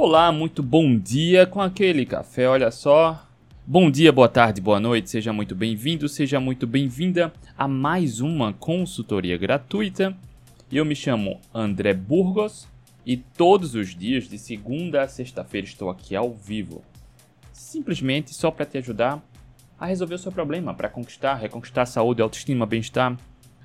Olá, muito bom dia com aquele café, olha só. Bom dia, boa tarde, boa noite, seja muito bem-vindo, seja muito bem-vinda a mais uma consultoria gratuita. Eu me chamo André Burgos e todos os dias, de segunda a sexta-feira, estou aqui ao vivo. Simplesmente só para te ajudar a resolver o seu problema, para conquistar, reconquistar a saúde, autoestima, bem-estar,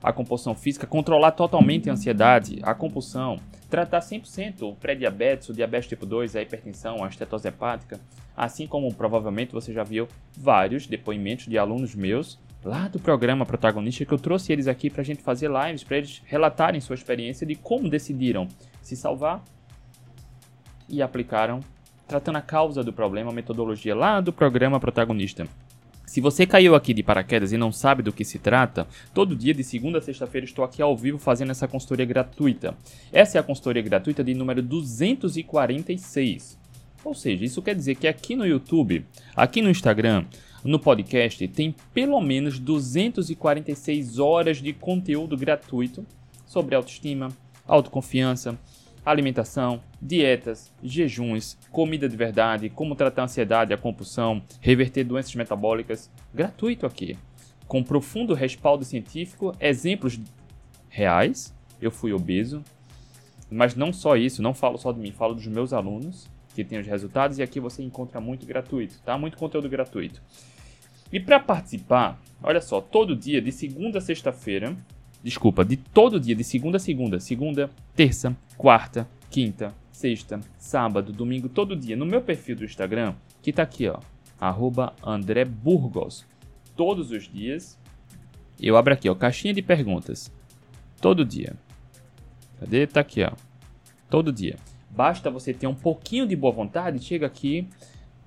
a compulsão física, controlar totalmente a ansiedade, a compulsão, tratar 100% o pré-diabetes, o diabetes tipo 2, a hipertensão, a estetose hepática, assim como provavelmente você já viu vários depoimentos de alunos meus lá do programa protagonista que eu trouxe eles aqui para a gente fazer lives, para eles relatarem sua experiência de como decidiram se salvar e aplicaram, tratando a causa do problema, a metodologia lá do programa protagonista. Se você caiu aqui de paraquedas e não sabe do que se trata, todo dia de segunda a sexta-feira estou aqui ao vivo fazendo essa consultoria gratuita. Essa é a consultoria gratuita de número 246. Ou seja, isso quer dizer que aqui no YouTube, aqui no Instagram, no podcast, tem pelo menos 246 horas de conteúdo gratuito sobre autoestima, autoconfiança, alimentação, dietas, jejuns, comida de verdade, como tratar a ansiedade, a compulsão, reverter doenças metabólicas, gratuito aqui, com profundo respaldo científico, exemplos reais. Eu fui obeso, mas não só isso, não falo só de mim, falo dos meus alunos que têm os resultados e aqui você encontra muito gratuito, tá? Muito conteúdo gratuito. E para participar, olha só, todo dia de segunda a sexta-feira, desculpa, de todo dia, de segunda a segunda, segunda, terça, quarta, quinta, sexta, sábado, domingo, todo dia, no meu perfil do Instagram, que tá aqui, ó, arroba André Burgos. Todos os dias, eu abro aqui, ó, caixinha de perguntas. Todo dia. Cadê? Tá aqui, ó. Todo dia. Basta você ter um pouquinho de boa vontade, chega aqui,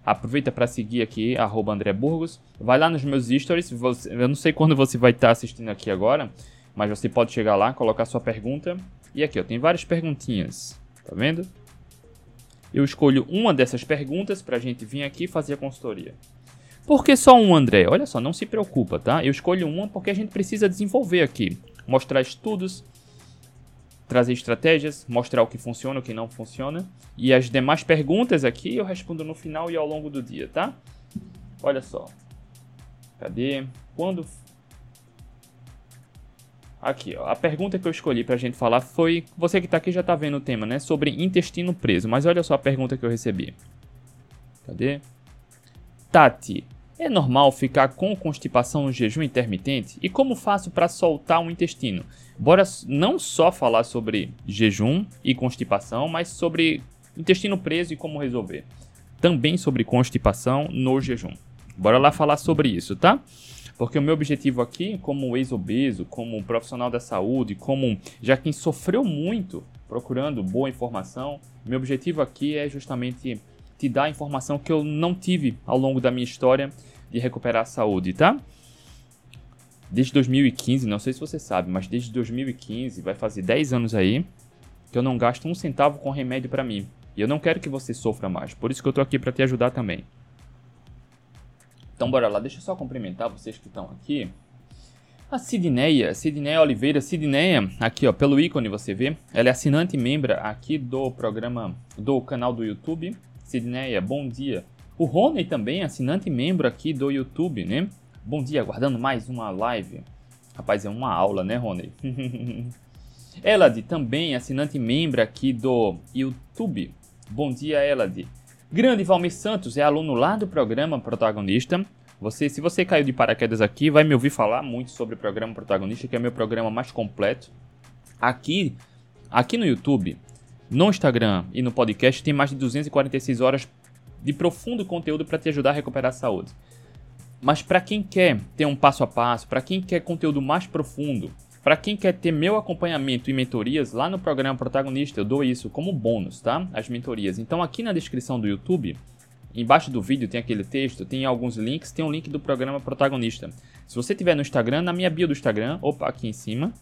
aproveita para seguir aqui, arroba André Burgos. Vai lá nos meus stories, eu não sei quando você vai estar tá assistindo aqui agora, mas você pode chegar lá, colocar sua pergunta. E aqui, ó, tem várias perguntinhas. Tá vendo? Eu escolho uma dessas perguntas para a gente vir aqui fazer a consultoria. Por que só um, André? Olha só, não se preocupa, tá? Eu escolho uma porque a gente precisa desenvolver aqui. Mostrar estudos, trazer estratégias, mostrar o que funciona, o que não funciona. E as demais perguntas aqui eu respondo no final e ao longo do dia, tá? Olha só. Cadê? Quando Aqui, ó, a pergunta que eu escolhi pra gente falar foi, você que tá aqui já tá vendo o tema, né, sobre intestino preso, mas olha só a pergunta que eu recebi. Cadê? Tati, é normal ficar com constipação no jejum intermitente? E como faço para soltar o intestino? Bora não só falar sobre jejum e constipação, mas sobre intestino preso e como resolver. Também sobre constipação no jejum. Bora lá falar sobre isso, tá? Porque o meu objetivo aqui, como ex-obeso, como profissional da saúde, como já quem sofreu muito procurando boa informação, meu objetivo aqui é justamente te dar a informação que eu não tive ao longo da minha história de recuperar a saúde, tá? Desde 2015, não sei se você sabe, mas desde 2015, vai fazer 10 anos aí, que eu não gasto um centavo com remédio para mim. E eu não quero que você sofra mais, por isso que eu tô aqui para te ajudar também. Então bora lá, deixa eu só cumprimentar vocês que estão aqui. A Sidneia, Sidneia Oliveira, Sidneia, aqui ó, pelo ícone você vê, ela é assinante e membro aqui do programa, do canal do YouTube. Sidneia, bom dia. O Rony também, assinante e membro aqui do YouTube, né? Bom dia, aguardando mais uma live. Rapaz, é uma aula, né, Rony? Elad, também assinante e membro aqui do YouTube. Bom dia, Elad. Grande Valmir Santos é aluno lá do programa Protagonista. Você, se você caiu de paraquedas aqui, vai me ouvir falar muito sobre o programa Protagonista, que é meu programa mais completo. Aqui, aqui no YouTube, no Instagram e no podcast tem mais de 246 horas de profundo conteúdo para te ajudar a recuperar a saúde. Mas para quem quer ter um passo a passo, para quem quer conteúdo mais profundo, para quem quer ter meu acompanhamento e mentorias, lá no programa Protagonista eu dou isso como bônus, tá? As mentorias. Então aqui na descrição do YouTube, embaixo do vídeo tem aquele texto, tem alguns links, tem um link do programa Protagonista. Se você tiver no Instagram, na minha bio do Instagram, opa, aqui em cima,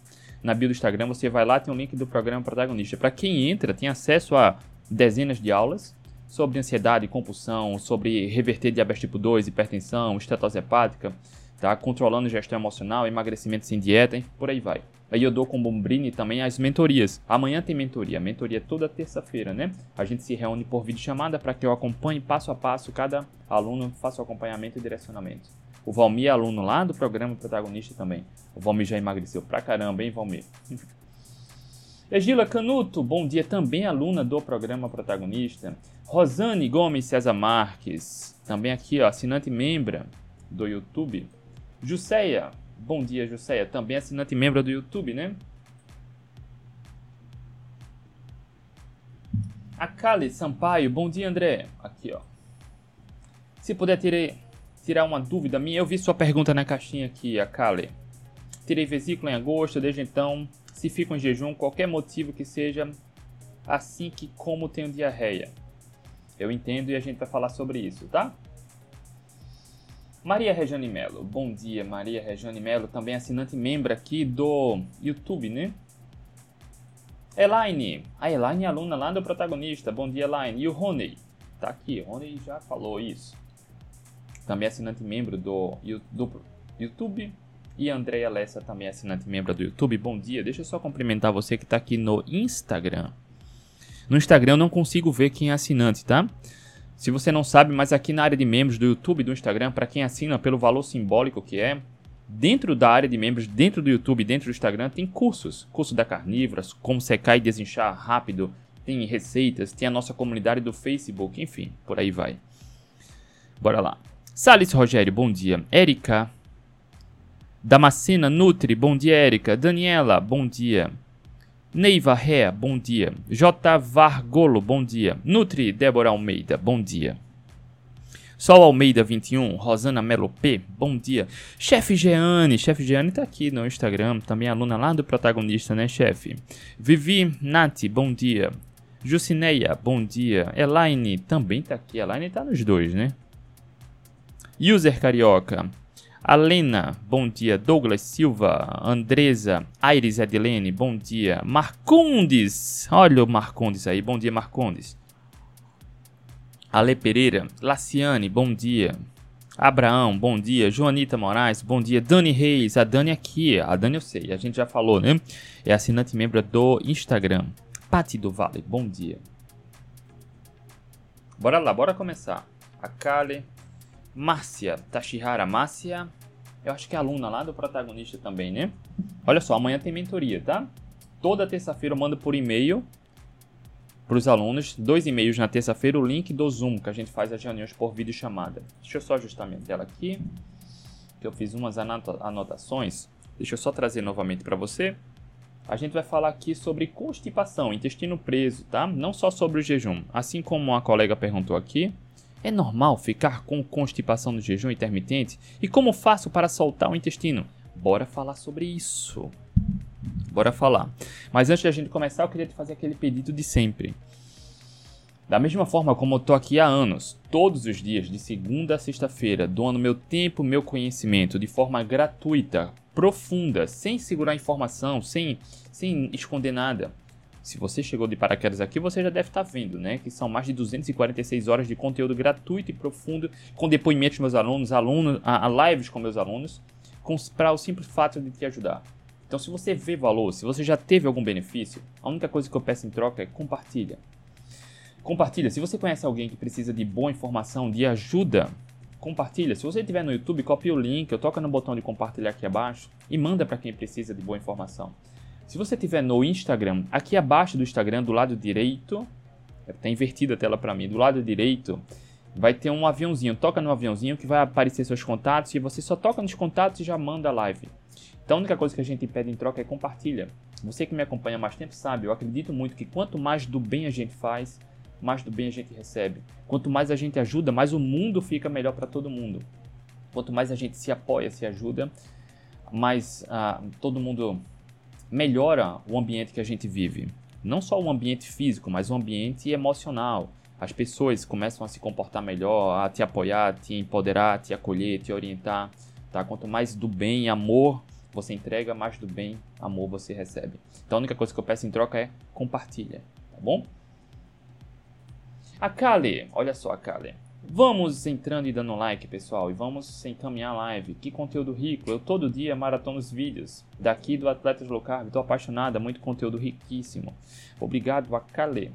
na bio do Instagram, você vai lá, tem um link do programa Protagonista. Para quem entra, tem acesso a dezenas de aulas sobre ansiedade, compulsão, sobre reverter diabetes tipo 2, hipertensão, estetose hepática, tá? controlando gestão emocional, emagrecimento sem dieta, por aí vai. Aí eu dou com Bombrini também as mentorias. Amanhã tem mentoria. Mentoria toda terça-feira, né? A gente se reúne por vídeo chamada para que eu acompanhe passo a passo cada aluno, faça o acompanhamento e direcionamento. O Valmir é aluno lá do programa protagonista também. O Valmir já emagreceu pra caramba, hein, Valmir? Egila Canuto, bom dia, também aluna do programa protagonista. Rosane Gomes César Marques, também aqui, ó, assinante membra do YouTube. Juseia, bom dia, Juseia, também assinante membro do YouTube, né? Akali Sampaio, bom dia, André. Aqui, ó. Se puder tirar, uma dúvida minha, eu vi sua pergunta na caixinha aqui, Akali. Tirei vesícula em agosto, desde então, se fico em jejum, qualquer motivo que seja, assim que como tenho diarreia. Eu entendo e a gente vai falar sobre isso, tá? Maria Regiane Melo, bom dia, Maria Regiane Melo, também assinante membro aqui do YouTube, né? Elaine, a Elaine é aluna lá do protagonista, bom dia Elaine. E o Rony, tá aqui, o Rony já falou isso. Também assinante membro do, do YouTube. E Andréia Lessa, também assinante membro do YouTube, bom dia. Deixa eu só cumprimentar você que tá aqui no Instagram. No Instagram eu não consigo ver quem é assinante, tá? Se você não sabe, mas aqui na área de membros do YouTube e do Instagram, para quem assina pelo valor simbólico que é, dentro da área de membros, dentro do YouTube, dentro do Instagram, tem cursos. Curso da Carnívoras, como secar e desinchar rápido, tem receitas, tem a nossa comunidade do Facebook, enfim, por aí vai. Bora lá. Salles Rogério, bom dia. Érica Damascena Nutri, bom dia, Érica. Daniela, bom dia. Neiva Ré, bom dia. J. Vargolo, bom dia. Nutri Débora Almeida, bom dia. Sol Almeida 21, Rosana Melo P, bom dia. Chefe Jeane, chefe Jeane tá aqui no Instagram, também aluna lá do protagonista, né, chefe? Vivi Nati, bom dia. Jucineia, bom dia. Elaine também tá aqui, Elaine tá nos dois, né? User Carioca, Alena, bom dia. Douglas Silva, Andresa, Aires Adilene, bom dia. Marcondes, olha o Marcondes aí, bom dia Marcondes. Ale Pereira, Laciane, bom dia. Abraão, bom dia. Joanita Moraes, bom dia. Dani Reis, a Dani aqui, a Dani eu sei, a gente já falou, né? É assinante membro do Instagram. Pati do Vale, bom dia. Bora lá, bora começar. A Kale, Márcia, Tashihara Márcia, eu acho que é aluna lá do protagonista também, né? Olha só, amanhã tem mentoria, tá? Toda terça-feira eu mando por e-mail para os alunos, dois e-mails na terça-feira, o link do Zoom, que a gente faz as reuniões por vídeo chamada. Deixa eu só ajustar minha tela aqui, que eu fiz umas anotações. Deixa eu só trazer novamente para você. A gente vai falar aqui sobre constipação, intestino preso, tá? Não só sobre o jejum. Assim como a colega perguntou aqui, é normal ficar com constipação no jejum intermitente? E como faço para soltar o intestino? Bora falar sobre isso. Bora falar. Mas antes de a gente começar, eu queria te fazer aquele pedido de sempre. Da mesma forma como eu tô aqui há anos, todos os dias, de segunda a sexta-feira, doando meu tempo, meu conhecimento de forma gratuita, profunda, sem segurar informação, sem, sem esconder nada. Se você chegou de paraquedas aqui, você já deve estar tá vendo, né? Que são mais de 246 horas de conteúdo gratuito e profundo, com depoimentos dos meus alunos, alunos a, a lives com meus alunos, para o simples fato de te ajudar. Então, se você vê valor, se você já teve algum benefício, a única coisa que eu peço em troca é compartilha. Compartilha. Se você conhece alguém que precisa de boa informação, de ajuda, compartilha. Se você estiver no YouTube, copia o link, eu toca no botão de compartilhar aqui abaixo e manda para quem precisa de boa informação. Se você tiver no Instagram, aqui abaixo do Instagram, do lado direito, está invertida a tela para mim, do lado direito, vai ter um aviãozinho. Toca no aviãozinho que vai aparecer seus contatos e você só toca nos contatos e já manda live. Então a única coisa que a gente pede em troca é compartilha. Você que me acompanha há mais tempo sabe, eu acredito muito que quanto mais do bem a gente faz, mais do bem a gente recebe. Quanto mais a gente ajuda, mais o mundo fica melhor para todo mundo. Quanto mais a gente se apoia, se ajuda, mais uh, todo mundo melhora o ambiente que a gente vive. Não só o ambiente físico, mas o ambiente emocional. As pessoas começam a se comportar melhor, a te apoiar, te empoderar, te acolher, te orientar. Tá? Quanto mais do bem amor você entrega, mais do bem, amor você recebe. Então a única coisa que eu peço em troca é compartilha, tá bom? A Kali, olha só a Kali. Vamos entrando e dando like, pessoal, e vamos encaminhar a live. Que conteúdo rico! Eu todo dia maratono os vídeos daqui do Atletas Low Carb. Tô apaixonada, muito conteúdo riquíssimo. Obrigado, Akale.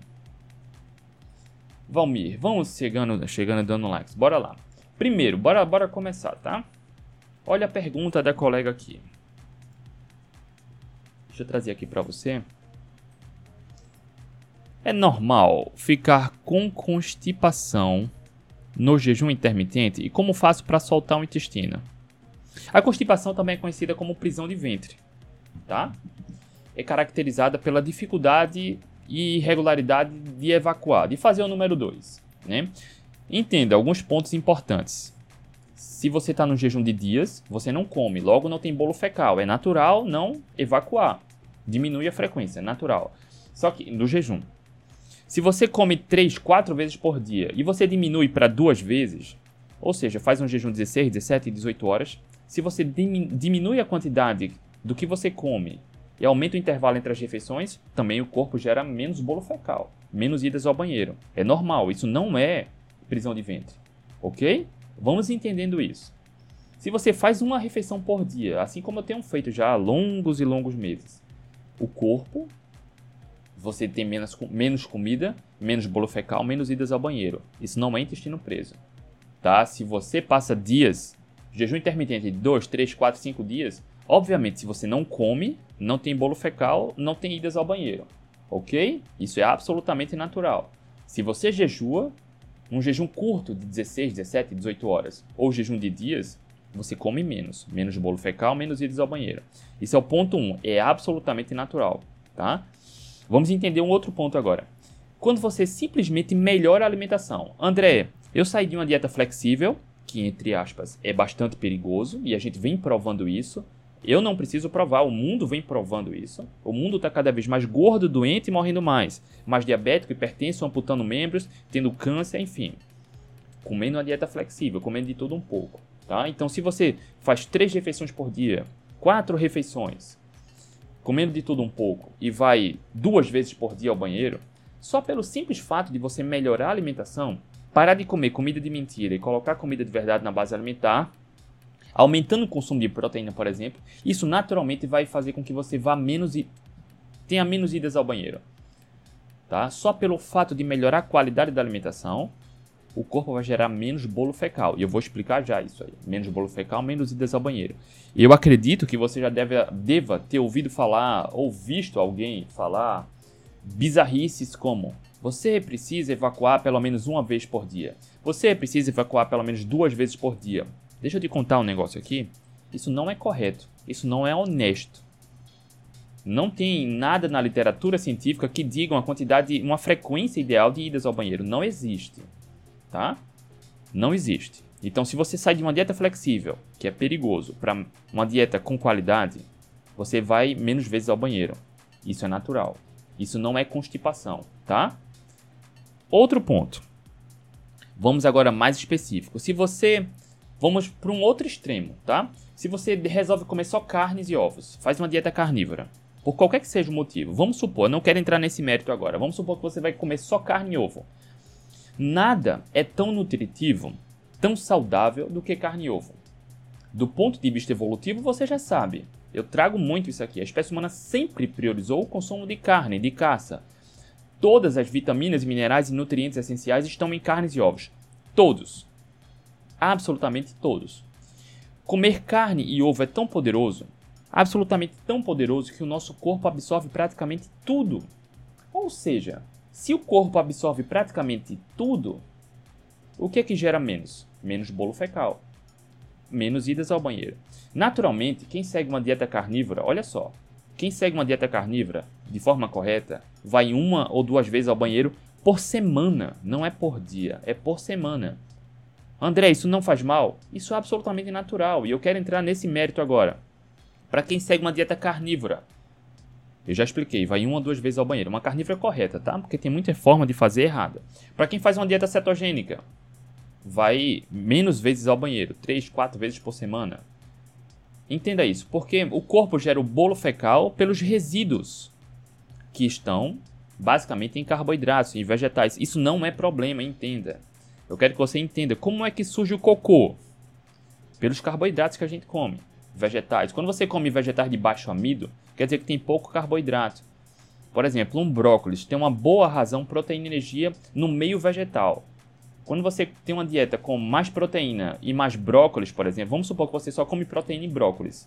Valmir, vamos chegando, chegando dando likes. Bora lá. Primeiro, bora, bora começar, tá? Olha a pergunta da colega aqui. Deixa eu trazer aqui para você. É normal ficar com constipação no jejum intermitente e como faço para soltar o intestino? A constipação também é conhecida como prisão de ventre, tá? É caracterizada pela dificuldade e irregularidade de evacuar, de fazer o número 2, né? Entenda alguns pontos importantes. Se você está no jejum de dias, você não come, logo não tem bolo fecal. É natural não evacuar. Diminui a frequência, é natural. Só que no jejum. Se você come 3, 4 vezes por dia e você diminui para duas vezes, ou seja, faz um jejum 16, 17 e 18 horas, se você diminui a quantidade do que você come e aumenta o intervalo entre as refeições, também o corpo gera menos bolo fecal, menos idas ao banheiro. É normal, isso não é prisão de ventre, ok? Vamos entendendo isso. Se você faz uma refeição por dia, assim como eu tenho feito já há longos e longos meses, o corpo você tem menos, menos comida, menos bolo fecal, menos idas ao banheiro. Isso não é intestino preso. Tá? Se você passa dias, jejum intermitente de 2, 3, 4, 5 dias, obviamente se você não come, não tem bolo fecal, não tem idas ao banheiro. Ok? Isso é absolutamente natural. Se você jejua, um jejum curto de 16, 17, 18 horas, ou jejum de dias, você come menos. Menos bolo fecal, menos idas ao banheiro. Isso é o ponto 1. Um, é absolutamente natural. Tá? Vamos entender um outro ponto agora. Quando você simplesmente melhora a alimentação. André, eu saí de uma dieta flexível, que entre aspas é bastante perigoso, e a gente vem provando isso. Eu não preciso provar, o mundo vem provando isso. O mundo está cada vez mais gordo, doente e morrendo mais. Mais diabético, hipertenso, amputando membros, tendo câncer, enfim. Comendo uma dieta flexível, comendo de tudo um pouco. Tá? Então, se você faz três refeições por dia, quatro refeições, comendo de tudo um pouco e vai duas vezes por dia ao banheiro, só pelo simples fato de você melhorar a alimentação, parar de comer comida de mentira e colocar comida de verdade na base alimentar, aumentando o consumo de proteína, por exemplo, isso naturalmente vai fazer com que você vá menos e tenha menos idas ao banheiro. Tá? Só pelo fato de melhorar a qualidade da alimentação, o corpo vai gerar menos bolo fecal. E eu vou explicar já isso aí. Menos bolo fecal, menos idas ao banheiro. Eu acredito que você já deve, deva ter ouvido falar ou visto alguém falar bizarrices como você precisa evacuar pelo menos uma vez por dia. Você precisa evacuar pelo menos duas vezes por dia. Deixa eu te contar um negócio aqui. Isso não é correto. Isso não é honesto. Não tem nada na literatura científica que diga uma quantidade, uma frequência ideal de idas ao banheiro. Não existe tá? Não existe. Então, se você sai de uma dieta flexível, que é perigoso, para uma dieta com qualidade, você vai menos vezes ao banheiro. Isso é natural. Isso não é constipação, tá? Outro ponto. Vamos agora mais específico. Se você vamos para um outro extremo, tá? Se você resolve comer só carnes e ovos, faz uma dieta carnívora, por qualquer que seja o motivo. Vamos supor, não quero entrar nesse mérito agora. Vamos supor que você vai comer só carne e ovo. Nada é tão nutritivo, tão saudável do que carne e ovo. Do ponto de vista evolutivo, você já sabe. Eu trago muito isso aqui. A espécie humana sempre priorizou o consumo de carne, de caça. Todas as vitaminas, minerais e nutrientes essenciais estão em carnes e ovos. Todos. Absolutamente todos. Comer carne e ovo é tão poderoso, absolutamente tão poderoso, que o nosso corpo absorve praticamente tudo. Ou seja, se o corpo absorve praticamente tudo, o que é que gera menos? Menos bolo fecal, menos idas ao banheiro. Naturalmente, quem segue uma dieta carnívora, olha só, quem segue uma dieta carnívora de forma correta vai uma ou duas vezes ao banheiro por semana, não é por dia, é por semana. André, isso não faz mal? Isso é absolutamente natural e eu quero entrar nesse mérito agora. Para quem segue uma dieta carnívora, eu já expliquei, vai uma ou duas vezes ao banheiro. Uma carnívora correta, tá? Porque tem muita forma de fazer errada. Para quem faz uma dieta cetogênica, vai menos vezes ao banheiro, três, quatro vezes por semana. Entenda isso, porque o corpo gera o bolo fecal pelos resíduos que estão basicamente em carboidratos, em vegetais. Isso não é problema, entenda. Eu quero que você entenda como é que surge o cocô. Pelos carboidratos que a gente come. Vegetais. Quando você come vegetais de baixo amido, quer dizer que tem pouco carboidrato. Por exemplo, um brócolis tem uma boa razão proteína e energia no meio vegetal. Quando você tem uma dieta com mais proteína e mais brócolis, por exemplo, vamos supor que você só come proteína e brócolis.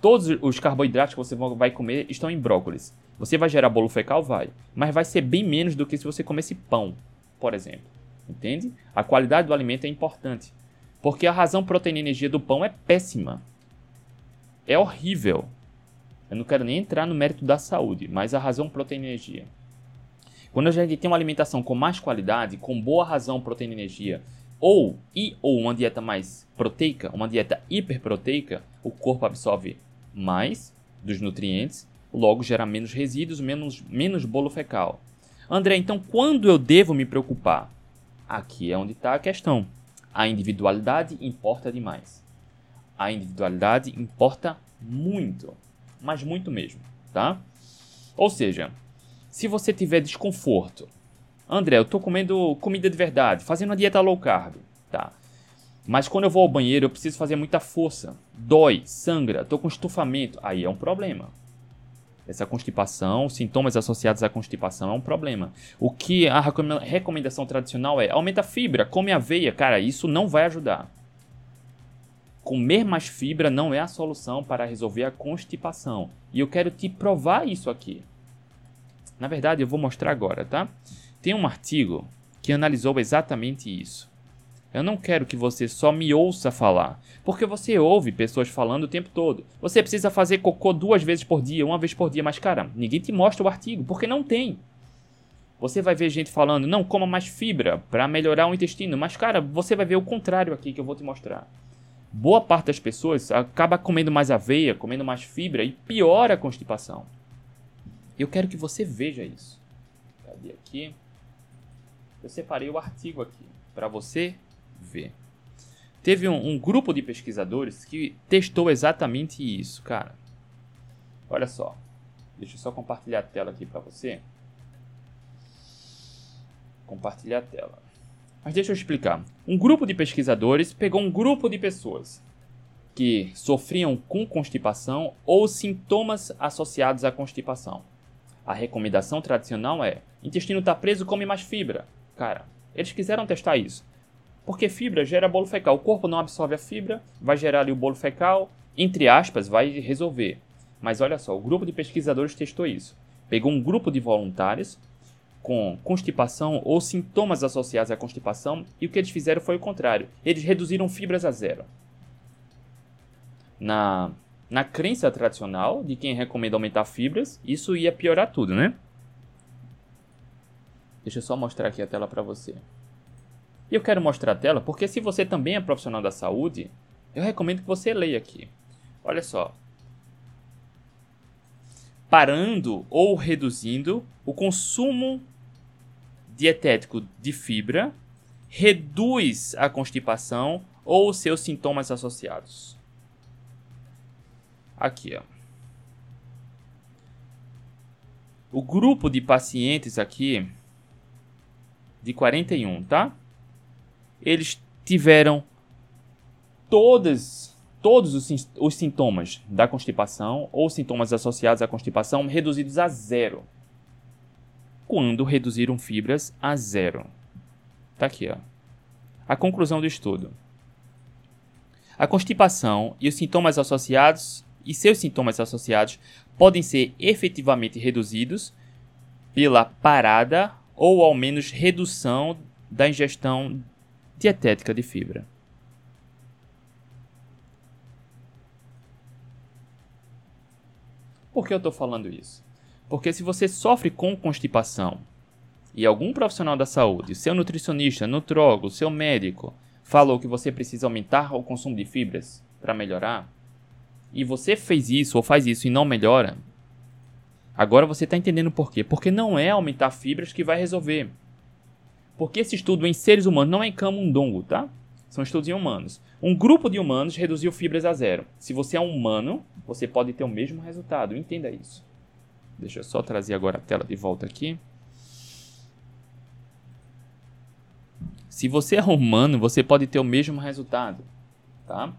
Todos os carboidratos que você vai comer estão em brócolis. Você vai gerar bolo fecal? Vai. Mas vai ser bem menos do que se você comesse pão, por exemplo. Entende? A qualidade do alimento é importante. Porque a razão proteína e energia do pão é péssima. É horrível. Eu não quero nem entrar no mérito da saúde, mas a razão proteína e energia. Quando a gente tem uma alimentação com mais qualidade, com boa razão proteína e energia, ou e ou uma dieta mais proteica, uma dieta hiperproteica, o corpo absorve mais dos nutrientes, logo gera menos resíduos, menos, menos bolo fecal. André, então quando eu devo me preocupar? Aqui é onde está a questão. A individualidade importa demais. A individualidade importa muito, mas muito mesmo, tá? Ou seja, se você tiver desconforto, André, eu estou comendo comida de verdade, fazendo uma dieta low carb, tá? Mas quando eu vou ao banheiro, eu preciso fazer muita força. Dói, sangra, estou com estufamento. Aí é um problema. Essa constipação, sintomas associados à constipação é um problema. O que a recomendação tradicional é aumenta a fibra, come aveia. Cara, isso não vai ajudar. Comer mais fibra não é a solução para resolver a constipação. E eu quero te provar isso aqui. Na verdade, eu vou mostrar agora, tá? Tem um artigo que analisou exatamente isso. Eu não quero que você só me ouça falar, porque você ouve pessoas falando o tempo todo. Você precisa fazer cocô duas vezes por dia, uma vez por dia, mas cara, ninguém te mostra o artigo, porque não tem. Você vai ver gente falando, não, coma mais fibra para melhorar o intestino, mas cara, você vai ver o contrário aqui que eu vou te mostrar. Boa parte das pessoas acaba comendo mais aveia, comendo mais fibra e piora a constipação. Eu quero que você veja isso. Cadê aqui? Eu separei o artigo aqui para você ver. Teve um, um grupo de pesquisadores que testou exatamente isso, cara. Olha só. Deixa eu só compartilhar a tela aqui para você. Compartilhar a tela. Mas deixa eu explicar. Um grupo de pesquisadores pegou um grupo de pessoas que sofriam com constipação ou sintomas associados à constipação. A recomendação tradicional é: intestino está preso, come mais fibra. Cara, eles quiseram testar isso. Porque fibra gera bolo fecal. O corpo não absorve a fibra, vai gerar ali o bolo fecal, entre aspas, vai resolver. Mas olha só, o grupo de pesquisadores testou isso. Pegou um grupo de voluntários com constipação ou sintomas associados à constipação e o que eles fizeram foi o contrário. Eles reduziram fibras a zero. Na, na crença tradicional de quem recomenda aumentar fibras, isso ia piorar tudo, né? Deixa eu só mostrar aqui a tela para você. E eu quero mostrar a tela porque se você também é profissional da saúde, eu recomendo que você leia aqui. Olha só. Parando ou reduzindo o consumo dietético de fibra reduz a constipação ou seus sintomas associados. Aqui, ó. O grupo de pacientes aqui de 41, tá? eles tiveram todas, todos os, os sintomas da constipação ou sintomas associados à constipação reduzidos a zero. Quando reduziram fibras a zero. Tá aqui, ó. A conclusão do estudo. A constipação e os sintomas associados e seus sintomas associados podem ser efetivamente reduzidos pela parada ou ao menos redução da ingestão dietética de fibra. Por que eu estou falando isso? Porque se você sofre com constipação e algum profissional da saúde, seu nutricionista, nutrólogo, seu médico, falou que você precisa aumentar o consumo de fibras para melhorar, e você fez isso ou faz isso e não melhora, agora você está entendendo por quê. Porque não é aumentar fibras que vai resolver. Porque esse estudo em seres humanos não é em camundongo, tá? São estudos em humanos. Um grupo de humanos reduziu fibras a zero. Se você é um humano, você pode ter o mesmo resultado. Entenda isso. Deixa eu só trazer agora a tela de volta aqui. Se você é humano, você pode ter o mesmo resultado, tá?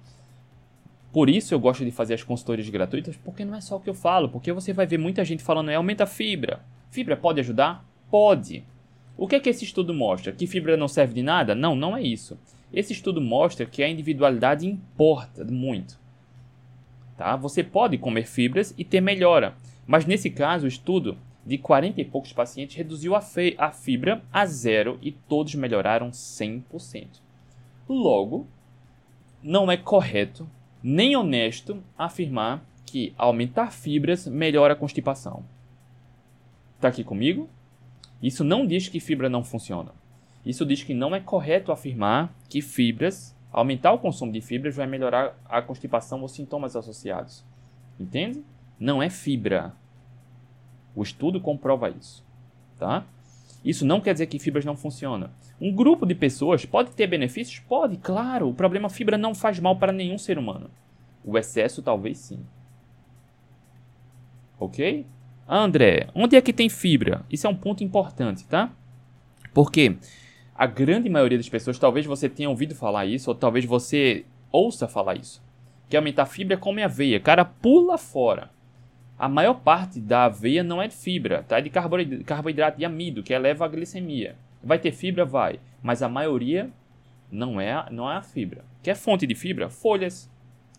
Por isso eu gosto de fazer as consultorias gratuitas, porque não é só o que eu falo, porque você vai ver muita gente falando, é aumenta a fibra. Fibra pode ajudar? Pode. O que é que esse estudo mostra? Que fibra não serve de nada? Não, não é isso. Esse estudo mostra que a individualidade importa muito. Tá? Você pode comer fibras e ter melhora, mas nesse caso o estudo de 40 e poucos pacientes reduziu a, a fibra a zero e todos melhoraram 100%. Logo, não é correto nem honesto afirmar que aumentar fibras melhora a constipação. Está aqui comigo? Isso não diz que fibra não funciona. Isso diz que não é correto afirmar que fibras, aumentar o consumo de fibras vai melhorar a constipação ou sintomas associados. Entende? Não é fibra. O estudo comprova isso, tá? Isso não quer dizer que fibras não funcionam. Um grupo de pessoas pode ter benefícios? Pode, claro. O problema fibra não faz mal para nenhum ser humano. O excesso talvez sim. Ok? André, onde é que tem fibra? Isso é um ponto importante, tá? Porque a grande maioria das pessoas, talvez você tenha ouvido falar isso, ou talvez você ouça falar isso. Que aumentar fibra é come aveia. Cara, pula fora. A maior parte da aveia não é de fibra, tá? É de carboidrato de amido, que eleva a glicemia. Vai ter fibra? Vai. Mas a maioria não é, não é a fibra. Que é fonte de fibra? Folhas.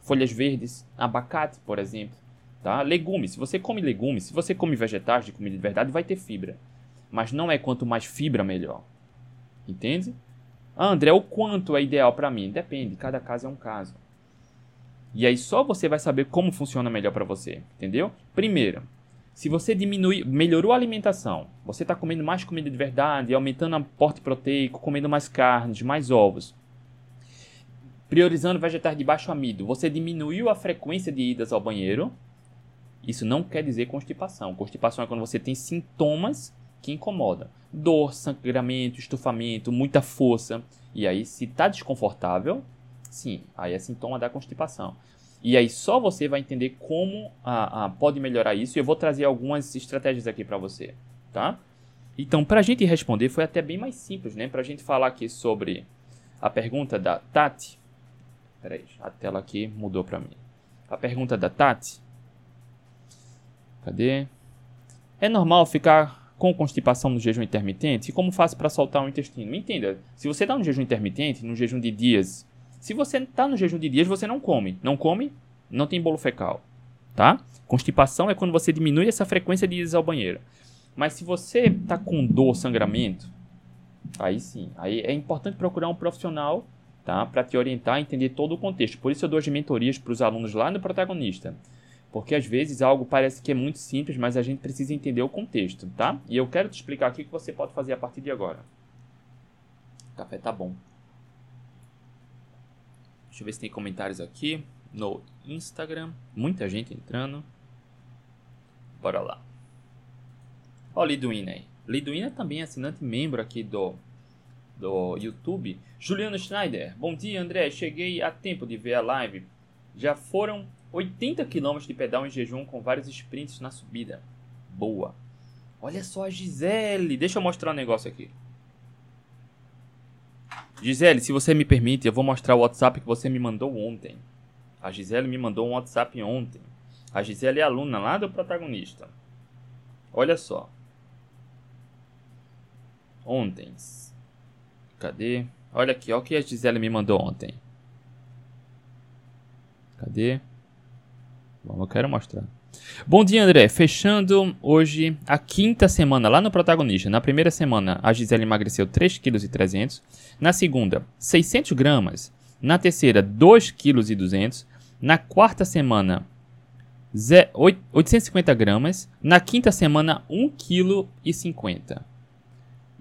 Folhas verdes, abacate, por exemplo. Tá? Legumes. Se você come legumes, se você come vegetais de comida de verdade, vai ter fibra. Mas não é quanto mais fibra, melhor. Entende? Ah, André, o quanto é ideal para mim? Depende, cada caso é um caso. E aí só você vai saber como funciona melhor para você, entendeu? Primeiro, se você diminui, melhorou a alimentação, você está comendo mais comida de verdade, aumentando o aporte proteico, comendo mais carnes, mais ovos, priorizando vegetais de baixo amido, você diminuiu a frequência de idas ao banheiro. Isso não quer dizer constipação. Constipação é quando você tem sintomas que incomodam. Dor, sangramento, estufamento, muita força. E aí, se está desconfortável, Sim, aí é sintoma da constipação. E aí só você vai entender como a, pode melhorar isso. E eu vou trazer algumas estratégias aqui para você, tá? Então, para a gente responder, foi até bem mais simples, né? Para a gente falar aqui sobre a pergunta da Tati. Peraí, a tela aqui mudou para mim. A pergunta da Tati. Cadê? É normal ficar com constipação no jejum intermitente? E como faço para soltar o intestino? Entenda, se você está no jejum intermitente, no jejum de dias se você está no jejum de dias, você não come. Não come, não tem bolo fecal, tá? Constipação é quando você diminui essa frequência de idas ao banheiro. Mas se você está com dor, sangramento, aí sim, aí é importante procurar um profissional, tá? Para te orientar a entender todo o contexto. Por isso eu dou as mentorias para os alunos lá no protagonista. Porque às vezes algo parece que é muito simples, mas a gente precisa entender o contexto, tá? E eu quero te explicar aqui o que você pode fazer a partir de agora. O café tá bom. Deixa eu ver se tem comentários aqui no Instagram. Muita gente entrando. Bora lá. Ó, Liduína aí. Liduína também é assinante membro aqui do, do YouTube. Juliano Schneider. Bom dia, André. Cheguei a tempo de ver a live. Já foram 80 km de pedal em jejum com vários sprints na subida. Boa. Olha só a Gisele. Deixa eu mostrar um negócio aqui. Gisele, se você me permite, eu vou mostrar o WhatsApp que você me mandou ontem. A Gisele me mandou um WhatsApp ontem. A Gisele é aluna lá do protagonista. Olha só. Ontem. Cadê? Olha aqui, olha o que a Gisele me mandou ontem. Cadê? Bom, eu quero mostrar. Bom dia, André. Fechando hoje a quinta semana lá no protagonista. Na primeira semana, a Gisele emagreceu 3,3 kg. Na segunda, 600 gramas. Na terceira, 2,2 kg. Na quarta semana, 850 gramas. Na quinta semana, 1,50 kg.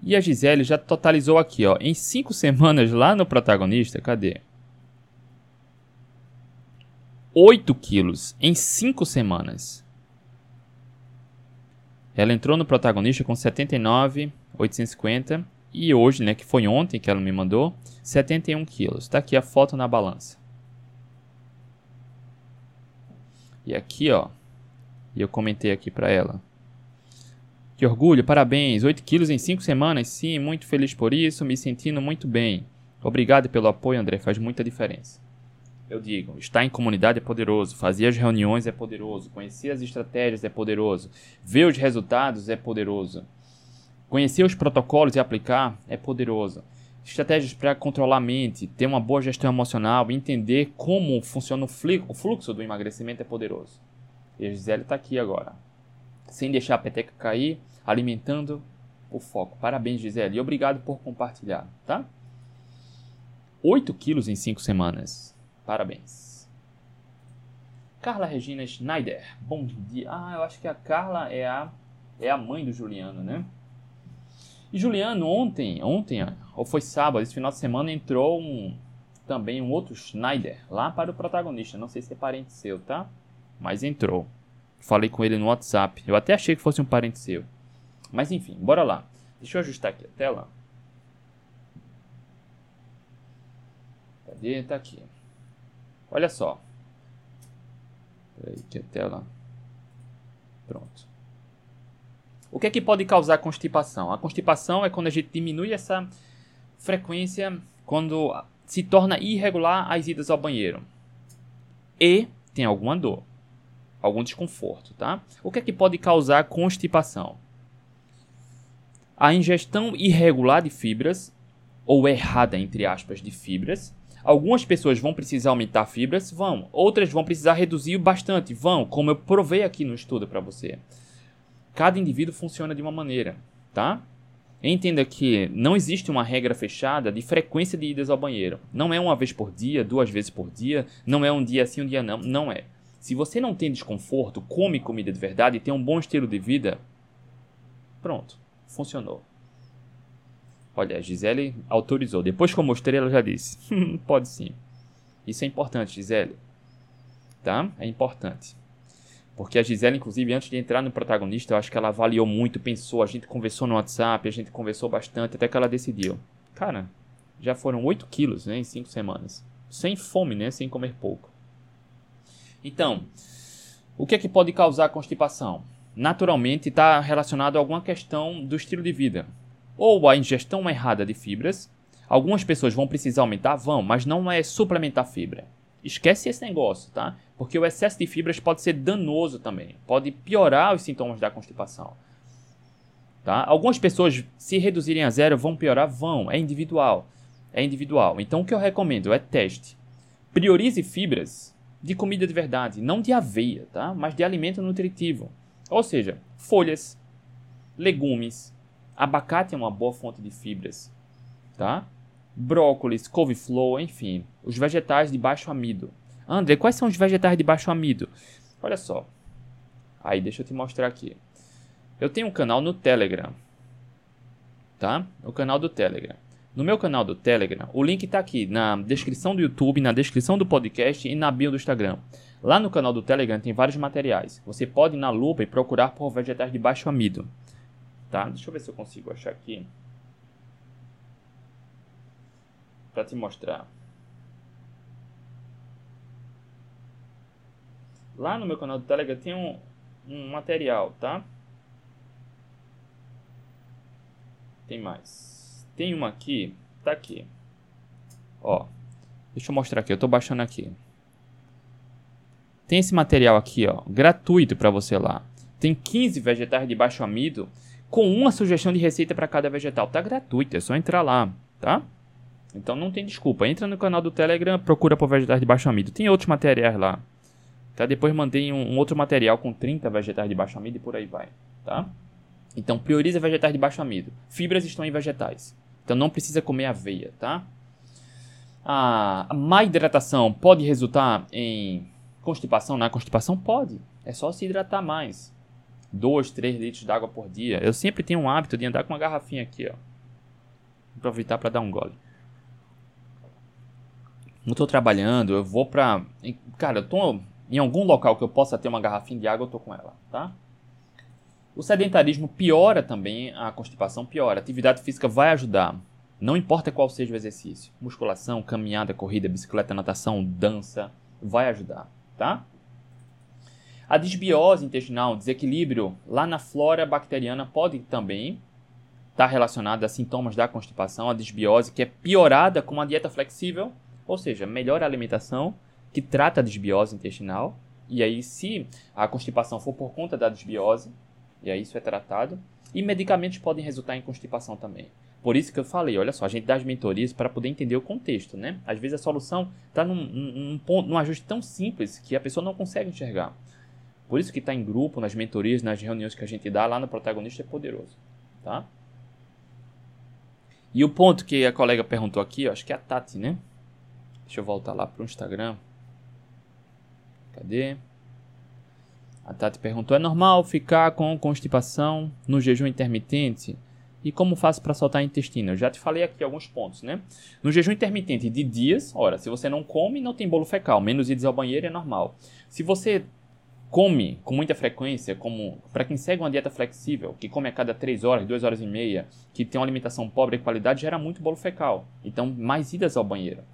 E a Gisele já totalizou aqui, ó, em 5 semanas lá no protagonista. Cadê? 8 quilos em 5 semanas. Ela entrou no protagonista com 79,850 e hoje, né, que foi ontem que ela me mandou, 71 quilos. Está aqui a foto na balança. E aqui, ó, e eu comentei aqui para ela. Que orgulho, parabéns. 8 quilos em 5 semanas, sim, muito feliz por isso, me sentindo muito bem. Obrigado pelo apoio, André, faz muita diferença. Eu digo, estar em comunidade é poderoso, fazer as reuniões é poderoso, conhecer as estratégias é poderoso, ver os resultados é poderoso, conhecer os protocolos e aplicar é poderoso. Estratégias para controlar a mente, ter uma boa gestão emocional, entender como funciona o fluxo do emagrecimento é poderoso. E a Gisele está aqui agora, sem deixar a peteca cair, alimentando o foco. Parabéns, Gisele, e obrigado por compartilhar, tá? 8 quilos em 5 semanas. Parabéns. Carla Regina Schneider. Bom dia. Ah, eu acho que a Carla é a, é a mãe do Juliano, né? E Juliano, ontem, ontem, ou foi sábado, esse final de semana, entrou um, também um outro Schneider lá para o protagonista. Não sei se é parente seu, tá? Mas entrou. Falei com ele no WhatsApp. Eu até achei que fosse um parente seu. Mas enfim, bora lá. Deixa eu ajustar aqui a tela. Cadê? Tá aqui. Olha só. Peraí, que a tela. Pronto. O que é que pode causar constipação? A constipação é quando a gente diminui essa frequência, quando se torna irregular as idas ao banheiro. E tem alguma dor, algum desconforto, tá? O que é que pode causar constipação? A ingestão irregular de fibras, ou errada, entre aspas, de fibras, Algumas pessoas vão precisar aumentar fibras? Vão. Outras vão precisar reduzir bastante? Vão, como eu provei aqui no estudo para você. Cada indivíduo funciona de uma maneira, tá? Entenda que não existe uma regra fechada de frequência de idas ao banheiro. Não é uma vez por dia, duas vezes por dia, não é um dia sim, um dia não. Não é. Se você não tem desconforto, come comida de verdade e tem um bom estilo de vida, pronto, funcionou. Olha, a Gisele autorizou. Depois que eu mostrei, ela já disse: Pode sim. Isso é importante, Gisele. Tá? É importante. Porque a Gisele, inclusive, antes de entrar no protagonista, eu acho que ela avaliou muito, pensou. A gente conversou no WhatsApp, a gente conversou bastante, até que ela decidiu. Cara, já foram 8 quilos né, em 5 semanas. Sem fome, né? Sem comer pouco. Então, o que é que pode causar constipação? Naturalmente está relacionado a alguma questão do estilo de vida ou a ingestão errada de fibras. Algumas pessoas vão precisar aumentar, vão, mas não é suplementar fibra. Esquece esse negócio, tá? Porque o excesso de fibras pode ser danoso também, pode piorar os sintomas da constipação. Tá? Algumas pessoas, se reduzirem a zero, vão piorar? Vão, é individual. É individual. Então o que eu recomendo é teste. Priorize fibras de comida de verdade, não de aveia, tá? Mas de alimento nutritivo. Ou seja, folhas, legumes, Abacate é uma boa fonte de fibras, tá? Brócolis, couve-flor, enfim, os vegetais de baixo amido. André, quais são os vegetais de baixo amido? Olha só. Aí, deixa eu te mostrar aqui. Eu tenho um canal no Telegram, tá? O canal do Telegram. No meu canal do Telegram, o link está aqui na descrição do YouTube, na descrição do podcast e na bio do Instagram. Lá no canal do Telegram tem vários materiais. Você pode ir na lupa e procurar por vegetais de baixo amido. Tá? Deixa eu ver se eu consigo achar aqui. Para te mostrar. Lá no meu canal do Telegram tem um, um material, tá? Tem mais. Tem uma aqui. Tá aqui. Ó. Deixa eu mostrar aqui. Eu tô baixando aqui. Tem esse material aqui, ó. Gratuito para você lá. Tem 15 vegetais de baixo amido com uma sugestão de receita para cada vegetal. Tá gratuito, é só entrar lá, tá? Então não tem desculpa. Entra no canal do Telegram, procura por vegetais de baixo amido. Tem outros materiais lá. Tá? Depois mandei um, um, outro material com 30 vegetais de baixo amido e por aí vai, tá? Então prioriza vegetais de baixo amido. Fibras estão em vegetais. Então não precisa comer aveia, tá? A má hidratação pode resultar em constipação? Na constipação pode. É só se hidratar mais. 2, 3 litros de água por dia. Eu sempre tenho um hábito de andar com uma garrafinha aqui, ó. Aproveitar para dar um gole. Não tô trabalhando, eu vou pra. Cara, eu tô em algum local que eu possa ter uma garrafinha de água, eu tô com ela, tá? O sedentarismo piora também a constipação, piora. A atividade física vai ajudar. Não importa qual seja o exercício. Musculação, caminhada, corrida, bicicleta, natação, dança, vai ajudar, tá? A disbiose intestinal, desequilíbrio lá na flora bacteriana, pode também estar tá relacionado a sintomas da constipação, a disbiose, que é piorada com uma dieta flexível, ou seja, melhor alimentação, que trata a disbiose intestinal. E aí, se a constipação for por conta da disbiose, e aí isso é tratado. E medicamentos podem resultar em constipação também. Por isso que eu falei, olha só, a gente dá as mentorias para poder entender o contexto, né? Às vezes a solução está num, num, ponto, num ajuste tão simples que a pessoa não consegue enxergar. Por isso que estar tá em grupo, nas mentorias, nas reuniões que a gente dá lá no protagonista é poderoso, tá? E o ponto que a colega perguntou aqui, acho que é a Tati, né? Deixa eu voltar lá para o Instagram. Cadê? A Tati perguntou: é normal ficar com constipação no jejum intermitente? E como faço para soltar intestino? Eu já te falei aqui alguns pontos, né? No jejum intermitente de dias, ora, se você não come, não tem bolo fecal, menos idas ao banheiro é normal. Se você come com muita frequência, como para quem segue uma dieta flexível, que come a cada 3 horas, 2 horas e meia, que tem uma alimentação pobre em qualidade, gera muito bolo fecal. Então, mais idas ao banheiro.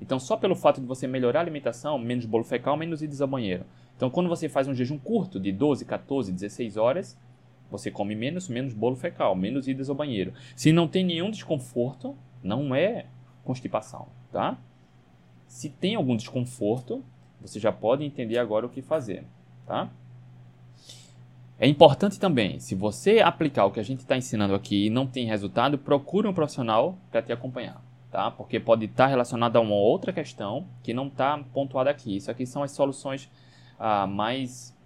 Então, só pelo fato de você melhorar a alimentação, menos bolo fecal, menos idas ao banheiro. Então, quando você faz um jejum curto de 12, 14, 16 horas, você come menos, menos bolo fecal, menos idas ao banheiro. Se não tem nenhum desconforto, não é constipação, tá? Se tem algum desconforto, você já pode entender agora o que fazer, tá? É importante também, se você aplicar o que a gente está ensinando aqui e não tem resultado, procure um profissional para te acompanhar, tá? Porque pode estar tá relacionado a uma outra questão que não está pontuada aqui. Isso aqui são as soluções ah, mais,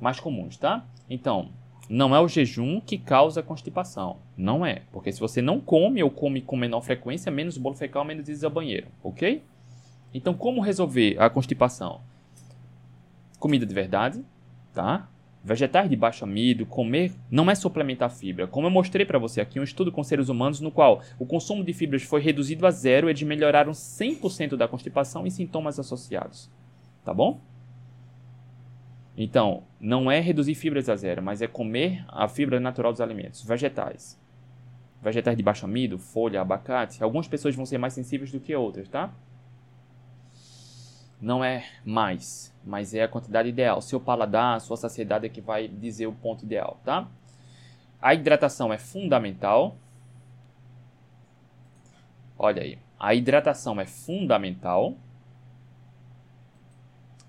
mais comuns, tá? Então, não é o jejum que causa constipação. Não é. Porque se você não come ou come com menor frequência, menos bolo fecal, menos vezes ao banheiro. Ok? Então, como resolver a constipação? Comida de verdade, tá? Vegetais de baixo amido, comer não é suplementar fibra. Como eu mostrei para você aqui, um estudo com seres humanos no qual o consumo de fibras foi reduzido a zero eles melhoraram 100% da constipação e sintomas associados. Tá bom? Então, não é reduzir fibras a zero, mas é comer a fibra natural dos alimentos, vegetais. Vegetais de baixo amido, folha, abacate. Algumas pessoas vão ser mais sensíveis do que outras, tá? Não é mais, mas é a quantidade ideal. Seu paladar, sua saciedade é que vai dizer o ponto ideal, tá? A hidratação é fundamental. Olha aí. A hidratação é fundamental.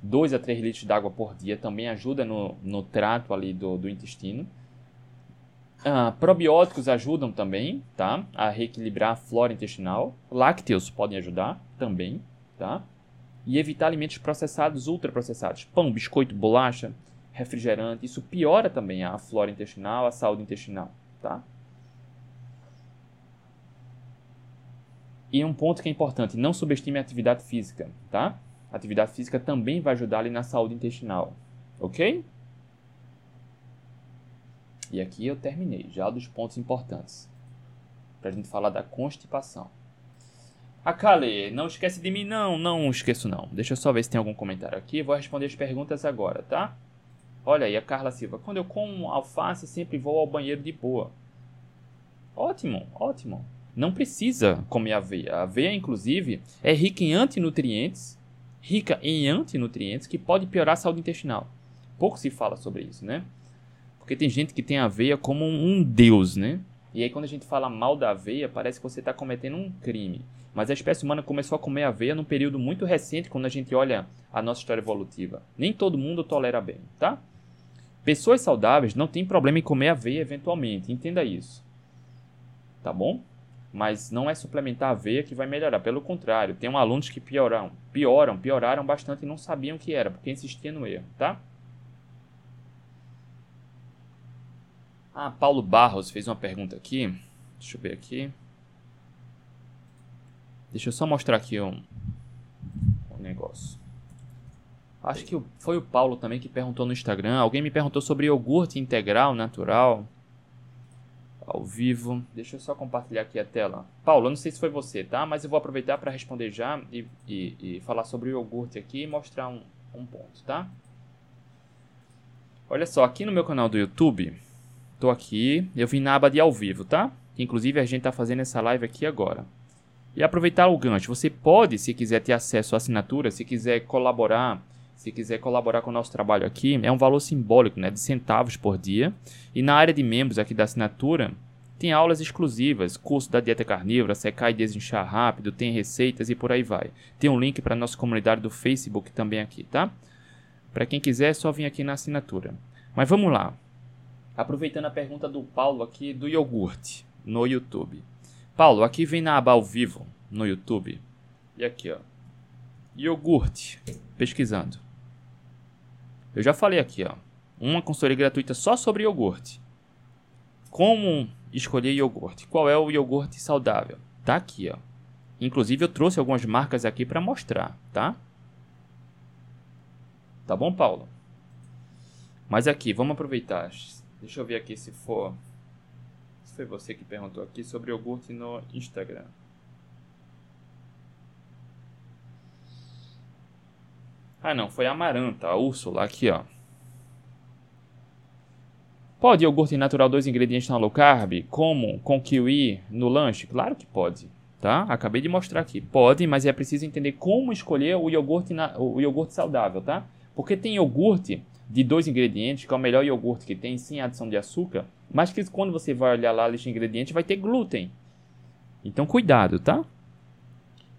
2 a 3 litros de água por dia também ajuda no, no trato ali do, do intestino. Ah, probióticos ajudam também, tá? A reequilibrar a flora intestinal. Lácteos podem ajudar também, tá? E evitar alimentos processados, ultraprocessados. Pão, biscoito, bolacha, refrigerante. Isso piora também a flora intestinal, a saúde intestinal, tá? E um ponto que é importante, não subestime a atividade física, tá? atividade física também vai ajudar ali na saúde intestinal, ok? E aqui eu terminei já dos pontos importantes para a gente falar da constipação. A Kale, não esquece de mim não, não esqueço não. Deixa eu só ver se tem algum comentário aqui, vou responder as perguntas agora, tá? Olha aí, a Carla Silva, quando eu como alface sempre vou ao banheiro de boa. Ótimo, ótimo. Não precisa comer aveia. A aveia, inclusive, é rica em antinutrientes rica em antinutrientes que pode piorar a saúde intestinal. Pouco se fala sobre isso, né? Porque tem gente que tem a aveia como um deus, né? E aí quando a gente fala mal da aveia, parece que você está cometendo um crime. Mas a espécie humana começou a comer aveia num período muito recente, quando a gente olha a nossa história evolutiva. Nem todo mundo tolera bem, tá? Pessoas saudáveis não têm problema em comer aveia eventualmente, entenda isso. Tá bom? mas não é suplementar aveia que vai melhorar. Pelo contrário, tem um alunos que pioram, pioram, pioraram bastante e não sabiam o que era, porque insistia no erro, tá? Ah, Paulo Barros fez uma pergunta aqui. Deixa eu ver aqui. Deixa eu só mostrar aqui um, um negócio. Acho que foi o Paulo também que perguntou no Instagram. Alguém me perguntou sobre iogurte integral natural ao vivo. Deixa eu só compartilhar aqui a tela. Paulo, eu não sei se foi você, tá? Mas eu vou aproveitar para responder já e, e, e, falar sobre o iogurte aqui e mostrar um, um ponto, tá? Olha só, aqui no meu canal do YouTube, tô aqui, eu vim na aba de ao vivo, tá? Inclusive a gente tá fazendo essa live aqui agora. E aproveitar o gancho, você pode, se quiser ter acesso à assinatura, se quiser colaborar, se quiser colaborar com o nosso trabalho aqui, é um valor simbólico, né, de centavos por dia. E na área de membros aqui da assinatura, tem aulas exclusivas, curso da dieta carnívora, secar e desinchar rápido, tem receitas e por aí vai. Tem um link para nossa comunidade do Facebook também aqui, tá? Para quem quiser, é só vir aqui na assinatura. Mas vamos lá. Aproveitando a pergunta do Paulo aqui do iogurte no YouTube. Paulo, aqui vem na aba ao vivo no YouTube. E aqui, ó. Iogurte. Pesquisando. Eu já falei aqui, ó. Uma consultoria gratuita só sobre iogurte. Como escolher iogurte? Qual é o iogurte saudável? Tá aqui, ó. Inclusive eu trouxe algumas marcas aqui para mostrar, tá? Tá bom, Paulo? Mas aqui, vamos aproveitar. Deixa eu ver aqui se for. Foi você que perguntou aqui sobre iogurte no Instagram. Ah, não, foi a Amaranta, a Úrsula, aqui, ó. Pode iogurte natural dois ingredientes na low carb, como com kiwi no lanche? Claro que pode, tá? Acabei de mostrar aqui. Pode, mas é preciso entender como escolher o iogurte, na, o iogurte saudável, tá? Porque tem iogurte de dois ingredientes, que é o melhor iogurte que tem, sem adição de açúcar, mas que quando você vai olhar lá a lista de ingredientes vai ter glúten. Então cuidado, tá?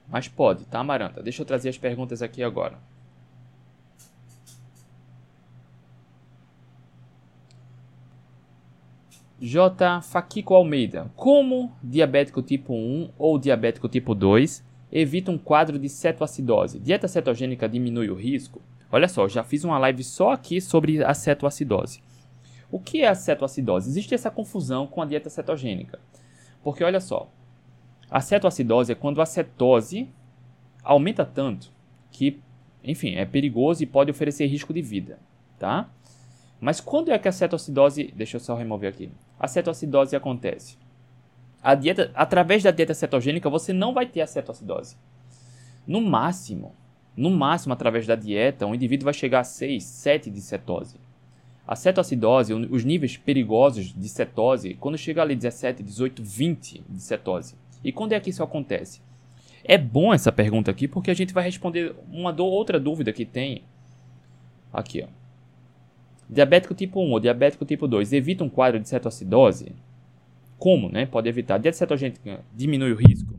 Mas pode, tá, Amaranta? Deixa eu trazer as perguntas aqui agora. J. Faquico Almeida. Como diabético tipo 1 ou diabético tipo 2 evita um quadro de cetoacidose? Dieta cetogênica diminui o risco? Olha só, já fiz uma live só aqui sobre a cetoacidose. O que é a cetoacidose? Existe essa confusão com a dieta cetogênica. Porque olha só, a cetoacidose é quando a cetose aumenta tanto que, enfim, é perigoso e pode oferecer risco de vida, tá? Mas quando é que a cetoacidose, deixa eu só remover aqui a cetoacidose acontece? A dieta, através da dieta cetogênica, você não vai ter a cetoacidose. No máximo, no máximo, através da dieta, o indivíduo vai chegar a 6, 7 de cetose. A cetoacidose, os níveis perigosos de cetose, quando chega ali 17, 18, 20 de cetose. E quando é que isso acontece? É bom essa pergunta aqui porque a gente vai responder uma ou outra dúvida que tem. Aqui, ó. Diabético tipo 1 ou diabético tipo 2 evita um quadro de cetoacidose? Como, né? Pode evitar. A dieta cetogênica diminui o risco?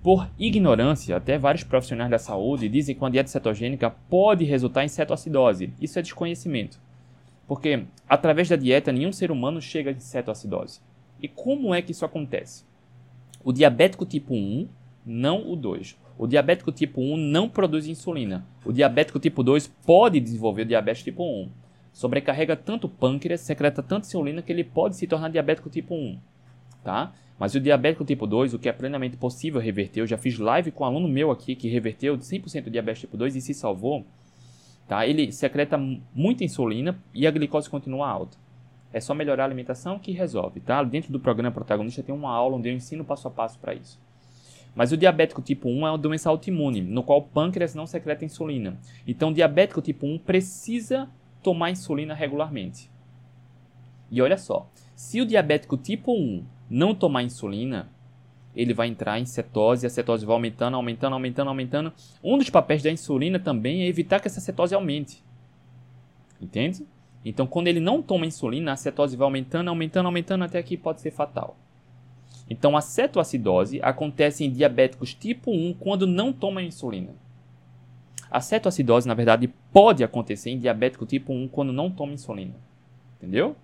Por ignorância, até vários profissionais da saúde dizem que uma dieta cetogênica pode resultar em cetoacidose. Isso é desconhecimento. Porque através da dieta nenhum ser humano chega em cetoacidose. E como é que isso acontece? O diabético tipo 1, não o 2. O diabético tipo 1 não produz insulina. O diabético tipo 2 pode desenvolver o diabetes tipo 1 sobrecarrega tanto o pâncreas, secreta tanta insulina que ele pode se tornar diabético tipo 1, tá? Mas o diabético tipo 2, o que é plenamente possível reverter, eu já fiz live com um aluno meu aqui que reverteu 100% do diabetes tipo 2 e se salvou, tá? Ele secreta muita insulina e a glicose continua alta. É só melhorar a alimentação que resolve, tá? Dentro do programa protagonista tem uma aula onde eu ensino passo a passo para isso. Mas o diabético tipo 1 é uma doença autoimune, no qual o pâncreas não secreta insulina. Então, o diabético tipo 1 precisa tomar insulina regularmente. E olha só, se o diabético tipo 1 não tomar insulina, ele vai entrar em cetose, a cetose vai aumentando, aumentando, aumentando, aumentando. Um dos papéis da insulina também é evitar que essa cetose aumente. Entende? Então, quando ele não toma insulina, a cetose vai aumentando, aumentando, aumentando, até que pode ser fatal. Então, a cetoacidose acontece em diabéticos tipo 1 quando não toma insulina. A cetoacidose, na verdade, pode acontecer em diabético tipo 1 quando não toma insulina. Entendeu?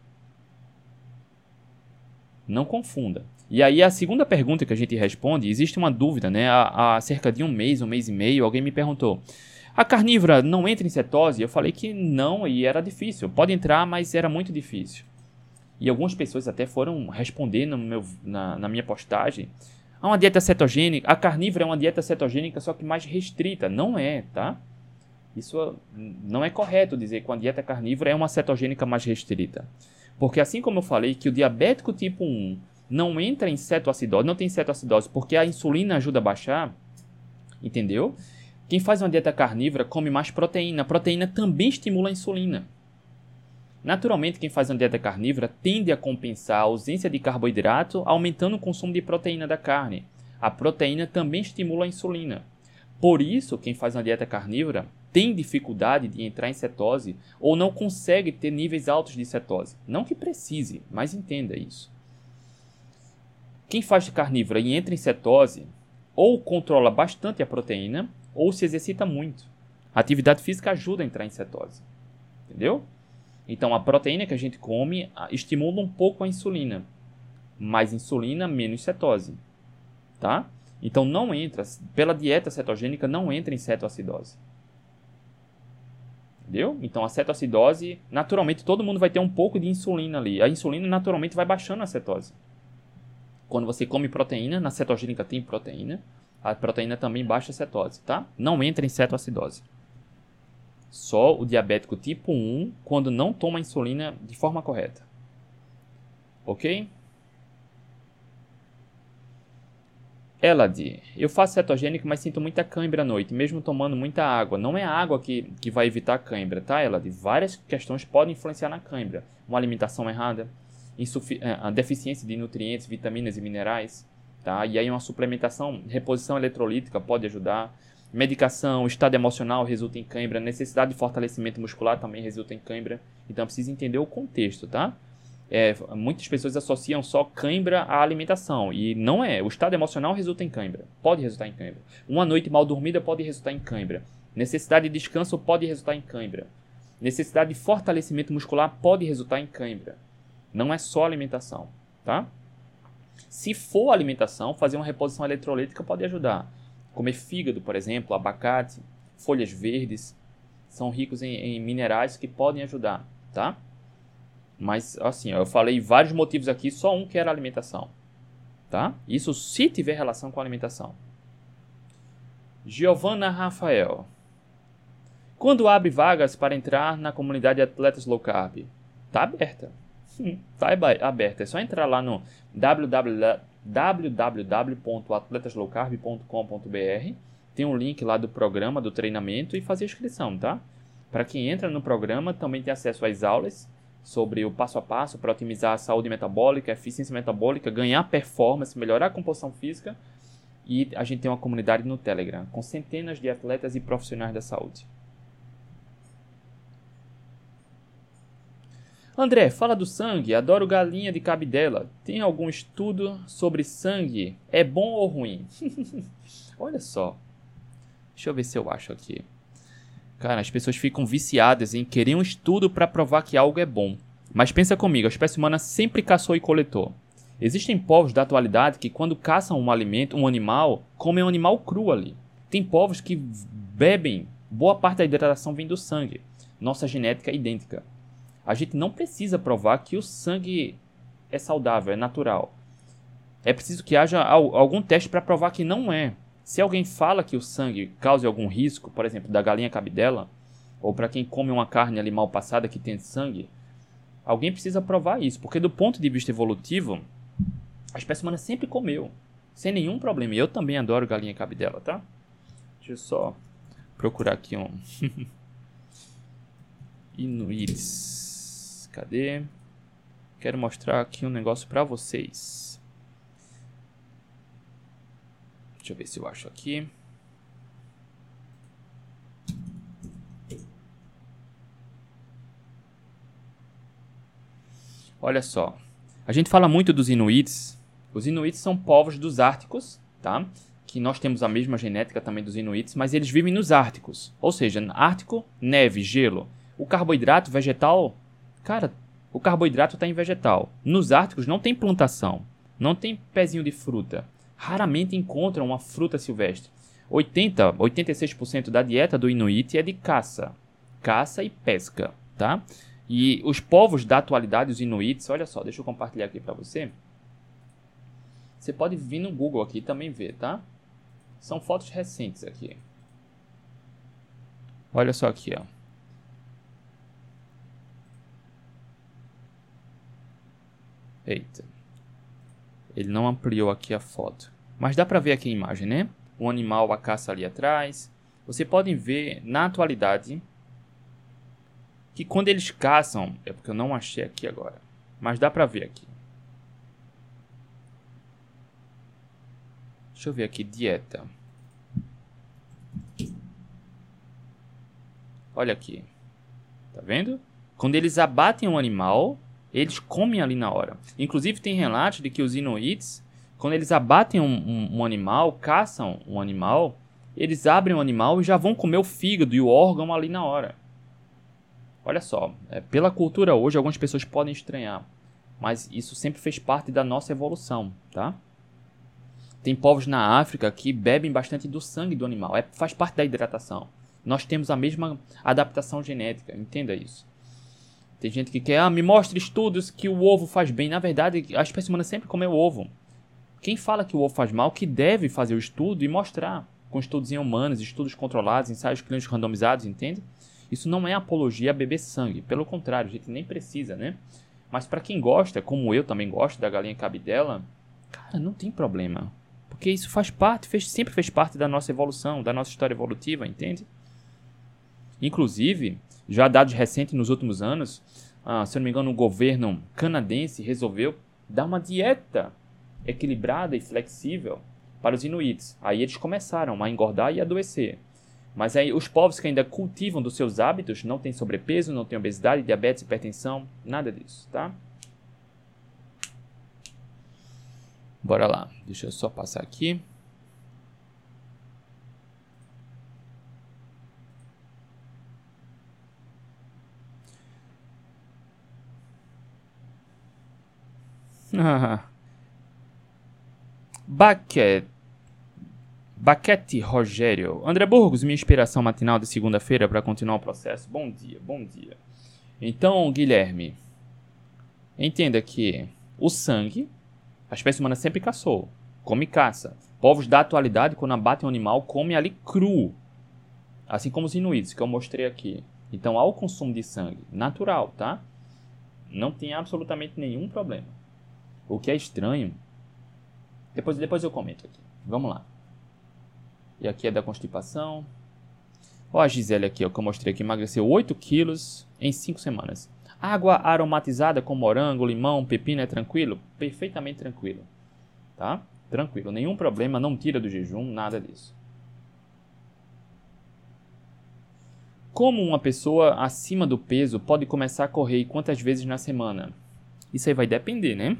Não confunda. E aí a segunda pergunta que a gente responde, existe uma dúvida, né? Há, há, cerca de um mês, um mês e meio, alguém me perguntou: a carnívora não entra em cetose? Eu falei que não e era difícil. Pode entrar, mas era muito difícil. E algumas pessoas até foram responder no meu, na, na minha postagem Há uma dieta cetogênica, a carnívora é uma dieta cetogênica, só que mais restrita. Não é, tá? Isso não é correto dizer que a dieta carnívora é uma cetogênica mais restrita. Porque assim como eu falei que o diabético tipo 1 não entra em cetoacidose, não tem cetoacidose porque a insulina ajuda a baixar, entendeu? Quem faz uma dieta carnívora come mais proteína. A proteína também estimula a insulina. Naturalmente, quem faz uma dieta carnívora tende a compensar a ausência de carboidrato aumentando o consumo de proteína da carne. A proteína também estimula a insulina. Por isso, quem faz uma dieta carnívora tem dificuldade de entrar em cetose ou não consegue ter níveis altos de cetose. Não que precise, mas entenda isso. Quem faz carnívora e entra em cetose ou controla bastante a proteína ou se exercita muito. A atividade física ajuda a entrar em cetose. Entendeu? Então a proteína que a gente come estimula um pouco a insulina. Mais insulina, menos cetose. Tá? Então não entra, pela dieta cetogênica, não entra em cetoacidose. Entendeu? Então a cetoacidose, naturalmente todo mundo vai ter um pouco de insulina ali. A insulina naturalmente vai baixando a cetose. Quando você come proteína, na cetogênica tem proteína, a proteína também baixa a cetose, tá? Não entra em cetoacidose. Só o diabético tipo 1 quando não toma insulina de forma correta. Ok? Elad, eu faço cetogênico, mas sinto muita cãibra à noite, mesmo tomando muita água. Não é a água que, que vai evitar a cãibra, tá, Elad? Várias questões podem influenciar na cãibra. Uma alimentação errada, a deficiência de nutrientes, vitaminas e minerais, tá? E aí uma suplementação, reposição eletrolítica pode ajudar. Medicação, estado emocional resulta em cãibra, necessidade de fortalecimento muscular também resulta em cãibra. Então precisa entender o contexto, tá? é, muitas pessoas associam só cãibra à alimentação e não é. O estado emocional resulta em cãibra, pode resultar em cãibra. Uma noite mal dormida pode resultar em cãibra. Necessidade de descanso pode resultar em cãibra. Necessidade de fortalecimento muscular pode resultar em cãibra. Não é só alimentação, tá? Se for alimentação, fazer uma reposição eletrolítica pode ajudar. Comer fígado, por exemplo, abacate, folhas verdes, são ricos em, em minerais que podem ajudar, tá? Mas assim, eu falei vários motivos aqui, só um que era alimentação. Tá? Isso se tiver relação com alimentação. Giovanna Rafael. Quando abre vagas para entrar na comunidade de Atletas Low Carb? Tá aberta. Tá aberta. É só entrar lá no www.atletaslowcarb.com.br. Tem um link lá do programa, do treinamento e fazer inscrição, tá? Para quem entra no programa, também tem acesso às aulas sobre o passo a passo para otimizar a saúde metabólica, a eficiência metabólica, ganhar performance, melhorar a composição física. E a gente tem uma comunidade no Telegram com centenas de atletas e profissionais da saúde. André, fala do sangue. Adoro galinha de cabidela. Tem algum estudo sobre sangue? É bom ou ruim? Olha só. Deixa eu ver se eu acho aqui. Cara, as pessoas ficam viciadas em querer um estudo para provar que algo é bom. Mas pensa comigo, a espécie humana sempre caçou e coletou. Existem povos da atualidade que quando caçam um alimento, um animal, comem um animal cru ali. Tem povos que bebem, boa parte da hidratação vem do sangue. Nossa genética é idêntica. A gente não precisa provar que o sangue é saudável, é natural. É preciso que haja algum teste para provar que não é. Se alguém fala que o sangue causa algum risco, por exemplo, da galinha cabidela, ou para quem come uma carne ali mal passada que tem sangue, alguém precisa provar isso, porque do ponto de vista evolutivo, a espécie humana sempre comeu, sem nenhum problema. E eu também adoro galinha cabidela, tá? Deixa eu só procurar aqui um Inuits. Cadê? Quero mostrar aqui um negócio para vocês. Deixa eu ver se eu acho aqui. Olha só. A gente fala muito dos Inuits. Os Inuits são povos dos Árticos, tá? Que nós temos a mesma genética também dos Inuits, mas eles vivem nos Árticos. Ou seja, Ártico, neve, gelo. O carboidrato vegetal, cara, o carboidrato está em vegetal. Nos Árticos não tem plantação, não tem pezinho de fruta raramente encontram uma fruta silvestre. 80, 86% da dieta do Inuit é de caça, caça e pesca, tá? E os povos da atualidade, os Inuits, olha só, deixa eu compartilhar aqui para você. Você pode vir no Google aqui também ver, tá? São fotos recentes aqui. Olha só aqui, ó. Eita. Ele não ampliou aqui a foto. Mas dá para ver aqui a imagem, né? O animal a caça ali atrás. Você podem ver na atualidade que quando eles caçam, é porque eu não achei aqui agora, mas dá para ver aqui. Deixa eu ver aqui dieta. Olha aqui. Tá vendo? Quando eles abatem um animal, eles comem ali na hora. Inclusive tem relatos de que os Inuits, quando eles abatem um, um, um animal, caçam um animal, eles abrem o animal e já vão comer o fígado e o órgão ali na hora. Olha só, é, pela cultura hoje algumas pessoas podem estranhar, mas isso sempre fez parte da nossa evolução, tá? Tem povos na África que bebem bastante do sangue do animal, é, faz parte da hidratação. Nós temos a mesma adaptação genética, entenda isso. Tem gente que quer, ah, me mostre estudos que o ovo faz bem. Na verdade, a espécie humana sempre comeu ovo. Quem fala que o ovo faz mal, que deve fazer o estudo e mostrar com estudos em humanos, estudos controlados, ensaios clínicos randomizados, entende? Isso não é apologia a beber sangue, pelo contrário, a gente nem precisa, né? Mas para quem gosta, como eu também gosto da galinha cabidela, cara, não tem problema. Porque isso faz parte, fez, sempre fez parte da nossa evolução, da nossa história evolutiva, entende? Inclusive, já dados recentes nos últimos anos, ah, se eu não me engano, o governo canadense resolveu dar uma dieta equilibrada e flexível para os inuits. Aí eles começaram a engordar e adoecer. Mas aí os povos que ainda cultivam dos seus hábitos não têm sobrepeso, não têm obesidade, diabetes, hipertensão, nada disso, tá? Bora lá. Deixa eu só passar aqui. Baquet Baquete Rogério. André Burgos, minha inspiração matinal de segunda-feira para continuar o processo. Bom dia, bom dia. Então, Guilherme, entenda que o sangue, a espécie humana sempre caçou, come caça. Povos da atualidade, quando abatem um animal, comem ali cru. Assim como os inuits, que eu mostrei aqui. Então, há o consumo de sangue natural, tá? Não tem absolutamente nenhum problema. O que é estranho. Depois, depois eu comento aqui. Vamos lá. E aqui é da constipação. Ó a Gisele aqui, ó, que eu mostrei aqui, emagreceu 8 quilos em 5 semanas. Água aromatizada com morango, limão, pepino é tranquilo? Perfeitamente tranquilo. Tá? Tranquilo, nenhum problema, não tira do jejum, nada disso. Como uma pessoa acima do peso pode começar a correr e quantas vezes na semana? Isso aí vai depender, né?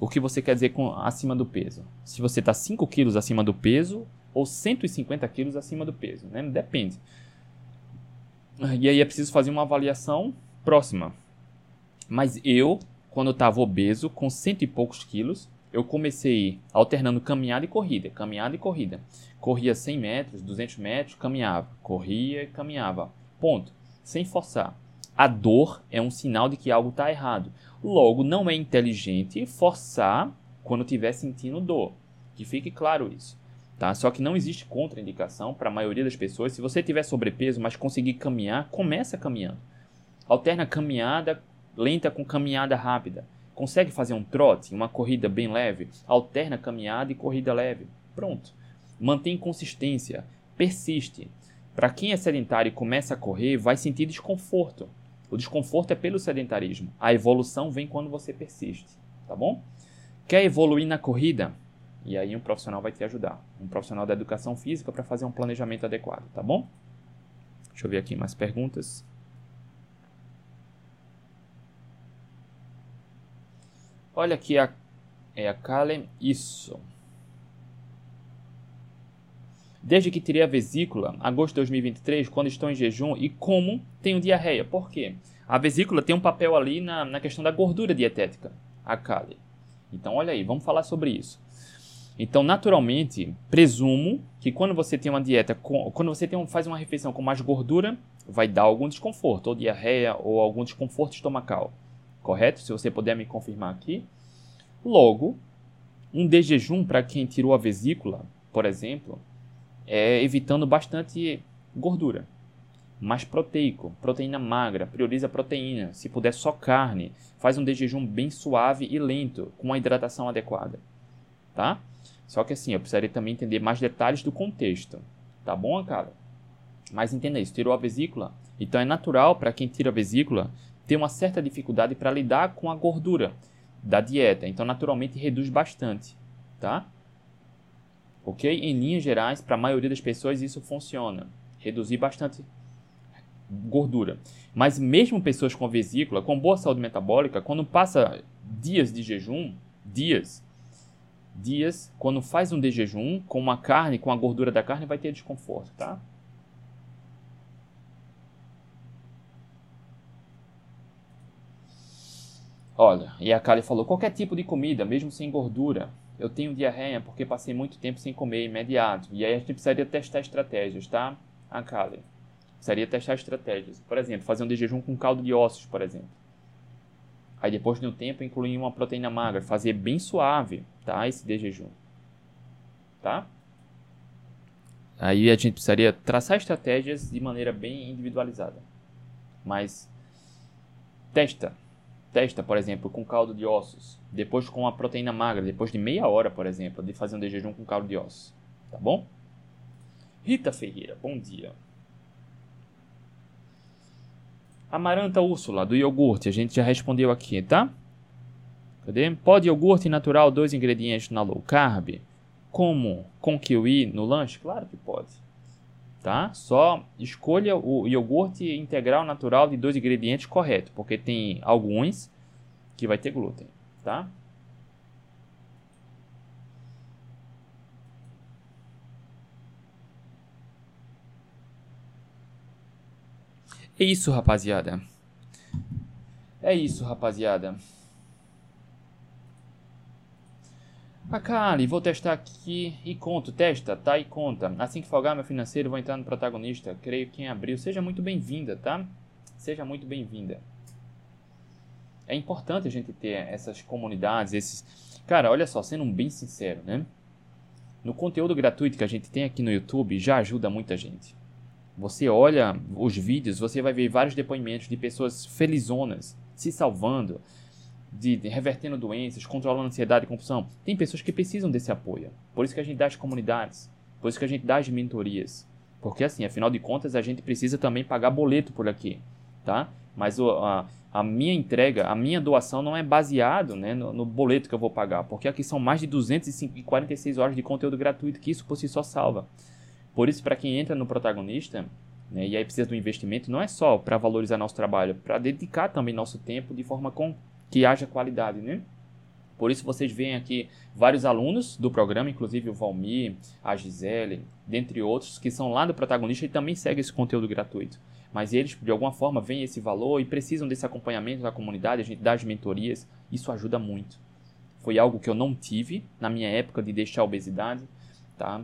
O que você quer dizer com acima do peso? Se você está 5 quilos acima do peso ou 150 quilos acima do peso, né? Depende. E aí é preciso fazer uma avaliação próxima. Mas eu, quando estava obeso, com cento e poucos quilos, eu comecei alternando caminhada e corrida, caminhada e corrida. Corria 100 metros, 200 metros, caminhava, corria e caminhava. Ponto. Sem forçar. A dor é um sinal de que algo está errado. Logo, não é inteligente forçar quando estiver sentindo dor. Que fique claro isso. Tá? Só que não existe contraindicação para a maioria das pessoas. Se você tiver sobrepeso, mas conseguir caminhar, começa caminhando. Alterna caminhada lenta com caminhada rápida. Consegue fazer um trote, uma corrida bem leve? Alterna caminhada e corrida leve. Pronto. Mantém consistência. Persiste. Para quem é sedentário e começa a correr, vai sentir desconforto. O desconforto é pelo sedentarismo. A evolução vem quando você persiste. Tá bom? Quer evoluir na corrida? E aí um profissional vai te ajudar. Um profissional da educação física para fazer um planejamento adequado, tá bom? Deixa eu ver aqui mais perguntas. Olha aqui a é a Kalen isso. Desde que tirei a vesícula, agosto de 2023, quando estou em jejum e como tenho diarreia. Por quê? A vesícula tem um papel ali na, na questão da gordura dietética, a Kali. Então, olha aí, vamos falar sobre isso. Então, naturalmente, presumo que quando você tem uma dieta, quando você tem faz uma refeição com mais gordura, vai dar algum desconforto, ou diarreia, ou algum desconforto estomacal. Correto? Se você puder me confirmar aqui. Logo, um de jejum para quem tirou a vesícula, por exemplo, é evitando bastante gordura. Mais proteico, proteína magra, prioriza proteína, se puder só carne, faz um jejum bem suave e lento, com uma hidratação adequada. Tá? Só que assim, eu precisaria também entender mais detalhes do contexto. Tá bom, cara? Mas entenda isso, tirou a vesícula. Então é natural para quem tira a vesícula ter uma certa dificuldade para lidar com a gordura da dieta. Então naturalmente reduz bastante, tá? Ok? Em linhas gerais, para a maioria das pessoas isso funciona. Reduzir bastante gordura. Mas mesmo pessoas com vesícula, com boa saúde metabólica, quando passa dias de jejum, dias, dias, quando faz um de jejum com uma carne, com a gordura da carne, vai ter desconforto, tá? Olha, e a Kali falou: qualquer tipo de comida, mesmo sem gordura. Eu tenho diarreia porque passei muito tempo sem comer imediato. E aí a gente precisaria testar estratégias, tá? A Kali. Precisaria testar estratégias. Por exemplo, fazer um de jejum com caldo de ossos, por exemplo. Aí depois de um tempo incluir uma proteína magra, fazer bem suave, tá? Esse de jejum. Tá? Aí a gente precisaria traçar estratégias de maneira bem individualizada. Mas testa. Testa, por exemplo, com caldo de ossos. Depois com uma proteína magra, depois de meia hora, por exemplo, de fazer um de jejum com caldo de ossos. Tá bom? Rita Ferreira, bom dia. Amaranta Úrsula, do iogurte, a gente já respondeu aqui, tá? Cadê? Pode iogurte natural, dois ingredientes na low carb? Como com kiwi no lanche? Claro que pode. Tá? Só escolha o iogurte integral natural de dois ingredientes correto, porque tem alguns que vai ter glúten, tá? É isso, rapaziada. É isso, rapaziada. Akali, vou testar aqui e conto. Testa, tá? E conta. Assim que folgar meu financeiro, vou entrar no protagonista. Creio que em abril. Seja muito bem-vinda, tá? Seja muito bem-vinda. É importante a gente ter essas comunidades, esses... Cara, olha só, sendo bem sincero, né? No conteúdo gratuito que a gente tem aqui no YouTube, já ajuda muita gente. Você olha os vídeos, você vai ver vários depoimentos de pessoas felizonas, se salvando, de, de, revertendo doenças, controlando ansiedade e compulsão. Tem pessoas que precisam desse apoio. Por isso que a gente dá as comunidades, por isso que a gente dá as mentorias. Porque assim, afinal de contas, a gente precisa também pagar boleto por aqui, tá? Mas o, a, a minha entrega, a minha doação não é baseado né, no, no, boleto que eu vou pagar, porque aqui são mais de 246 horas de conteúdo gratuito que isso por si só salva. Por isso, para quem entra no protagonista, né, e aí precisa do investimento, não é só para valorizar nosso trabalho, para dedicar também nosso tempo de forma com que haja qualidade, né? Por isso vocês veem aqui vários alunos do programa, inclusive o Valmir, a Gisele, dentre outros, que são lá do protagonista e também seguem esse conteúdo gratuito. Mas eles, de alguma forma, veem esse valor e precisam desse acompanhamento da comunidade, a gente dá as mentorias, isso ajuda muito. Foi algo que eu não tive na minha época de deixar a obesidade, tá?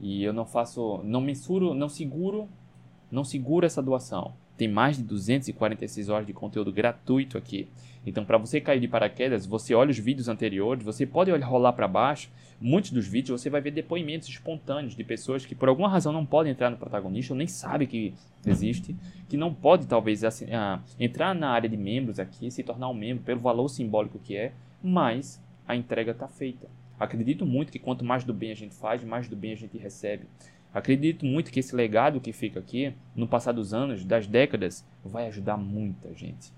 E eu não faço, não mensuro, não seguro, não seguro essa doação. Tem mais de 246 horas de conteúdo gratuito aqui. Então, para você cair de paraquedas, você olha os vídeos anteriores, você pode olhar, rolar para baixo. Muitos dos vídeos você vai ver depoimentos espontâneos de pessoas que por alguma razão não podem entrar no protagonista, ou nem sabe que existe, que não pode talvez assim, ah, entrar na área de membros aqui, se tornar um membro pelo valor simbólico que é, mas a entrega está feita. Acredito muito que quanto mais do bem a gente faz, mais do bem a gente recebe. Acredito muito que esse legado que fica aqui, no passar dos anos, das décadas, vai ajudar muita gente.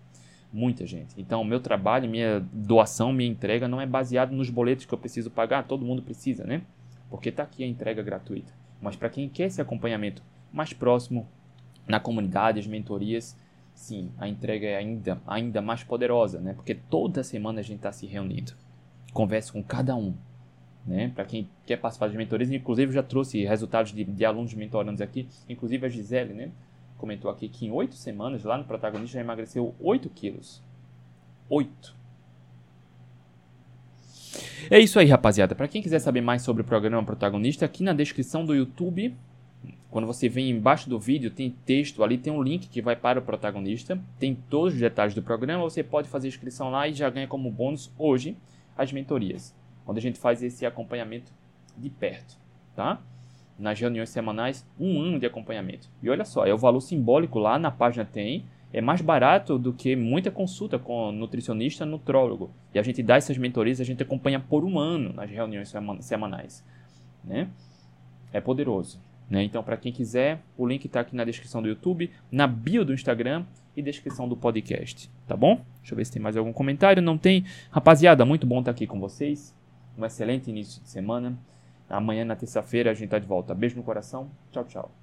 Muita gente. Então, meu trabalho, minha doação, minha entrega não é baseado nos boletos que eu preciso pagar. Todo mundo precisa, né? Porque está aqui a entrega gratuita. Mas para quem quer esse acompanhamento mais próximo, na comunidade, as mentorias, sim, a entrega é ainda, ainda mais poderosa, né? Porque toda semana a gente está se reunindo. Converso com cada um né? Para quem quer participar de mentorias, inclusive já trouxe resultados de, de alunos mentorandos aqui, inclusive a Gisele, né? Comentou aqui que em oito semanas, lá no protagonista, já emagreceu 8 quilos. 8. É isso aí, rapaziada. Para quem quiser saber mais sobre o programa Protagonista, aqui na descrição do YouTube, quando você vem embaixo do vídeo, tem texto, ali tem um link que vai para o protagonista, tem todos os detalhes do programa, você pode fazer inscrição lá e já ganha como bônus hoje as mentorias onde a gente faz esse acompanhamento de perto, tá? Nas reuniões semanais, um ano de acompanhamento. E olha só, é o valor simbólico lá na página tem, é mais barato do que muita consulta com nutricionista, nutrólogo. E a gente dá essas mentorias, a gente acompanha por um ano nas reuniões semanais, né? É poderoso. Né? Então, para quem quiser, o link está aqui na descrição do YouTube, na bio do Instagram e descrição do podcast, tá bom? Deixa eu ver se tem mais algum comentário. Não tem? Rapaziada, muito bom estar aqui com vocês um excelente início de semana. Amanhã, na terça-feira, a gente está de volta. Beijo no coração. Tchau, tchau.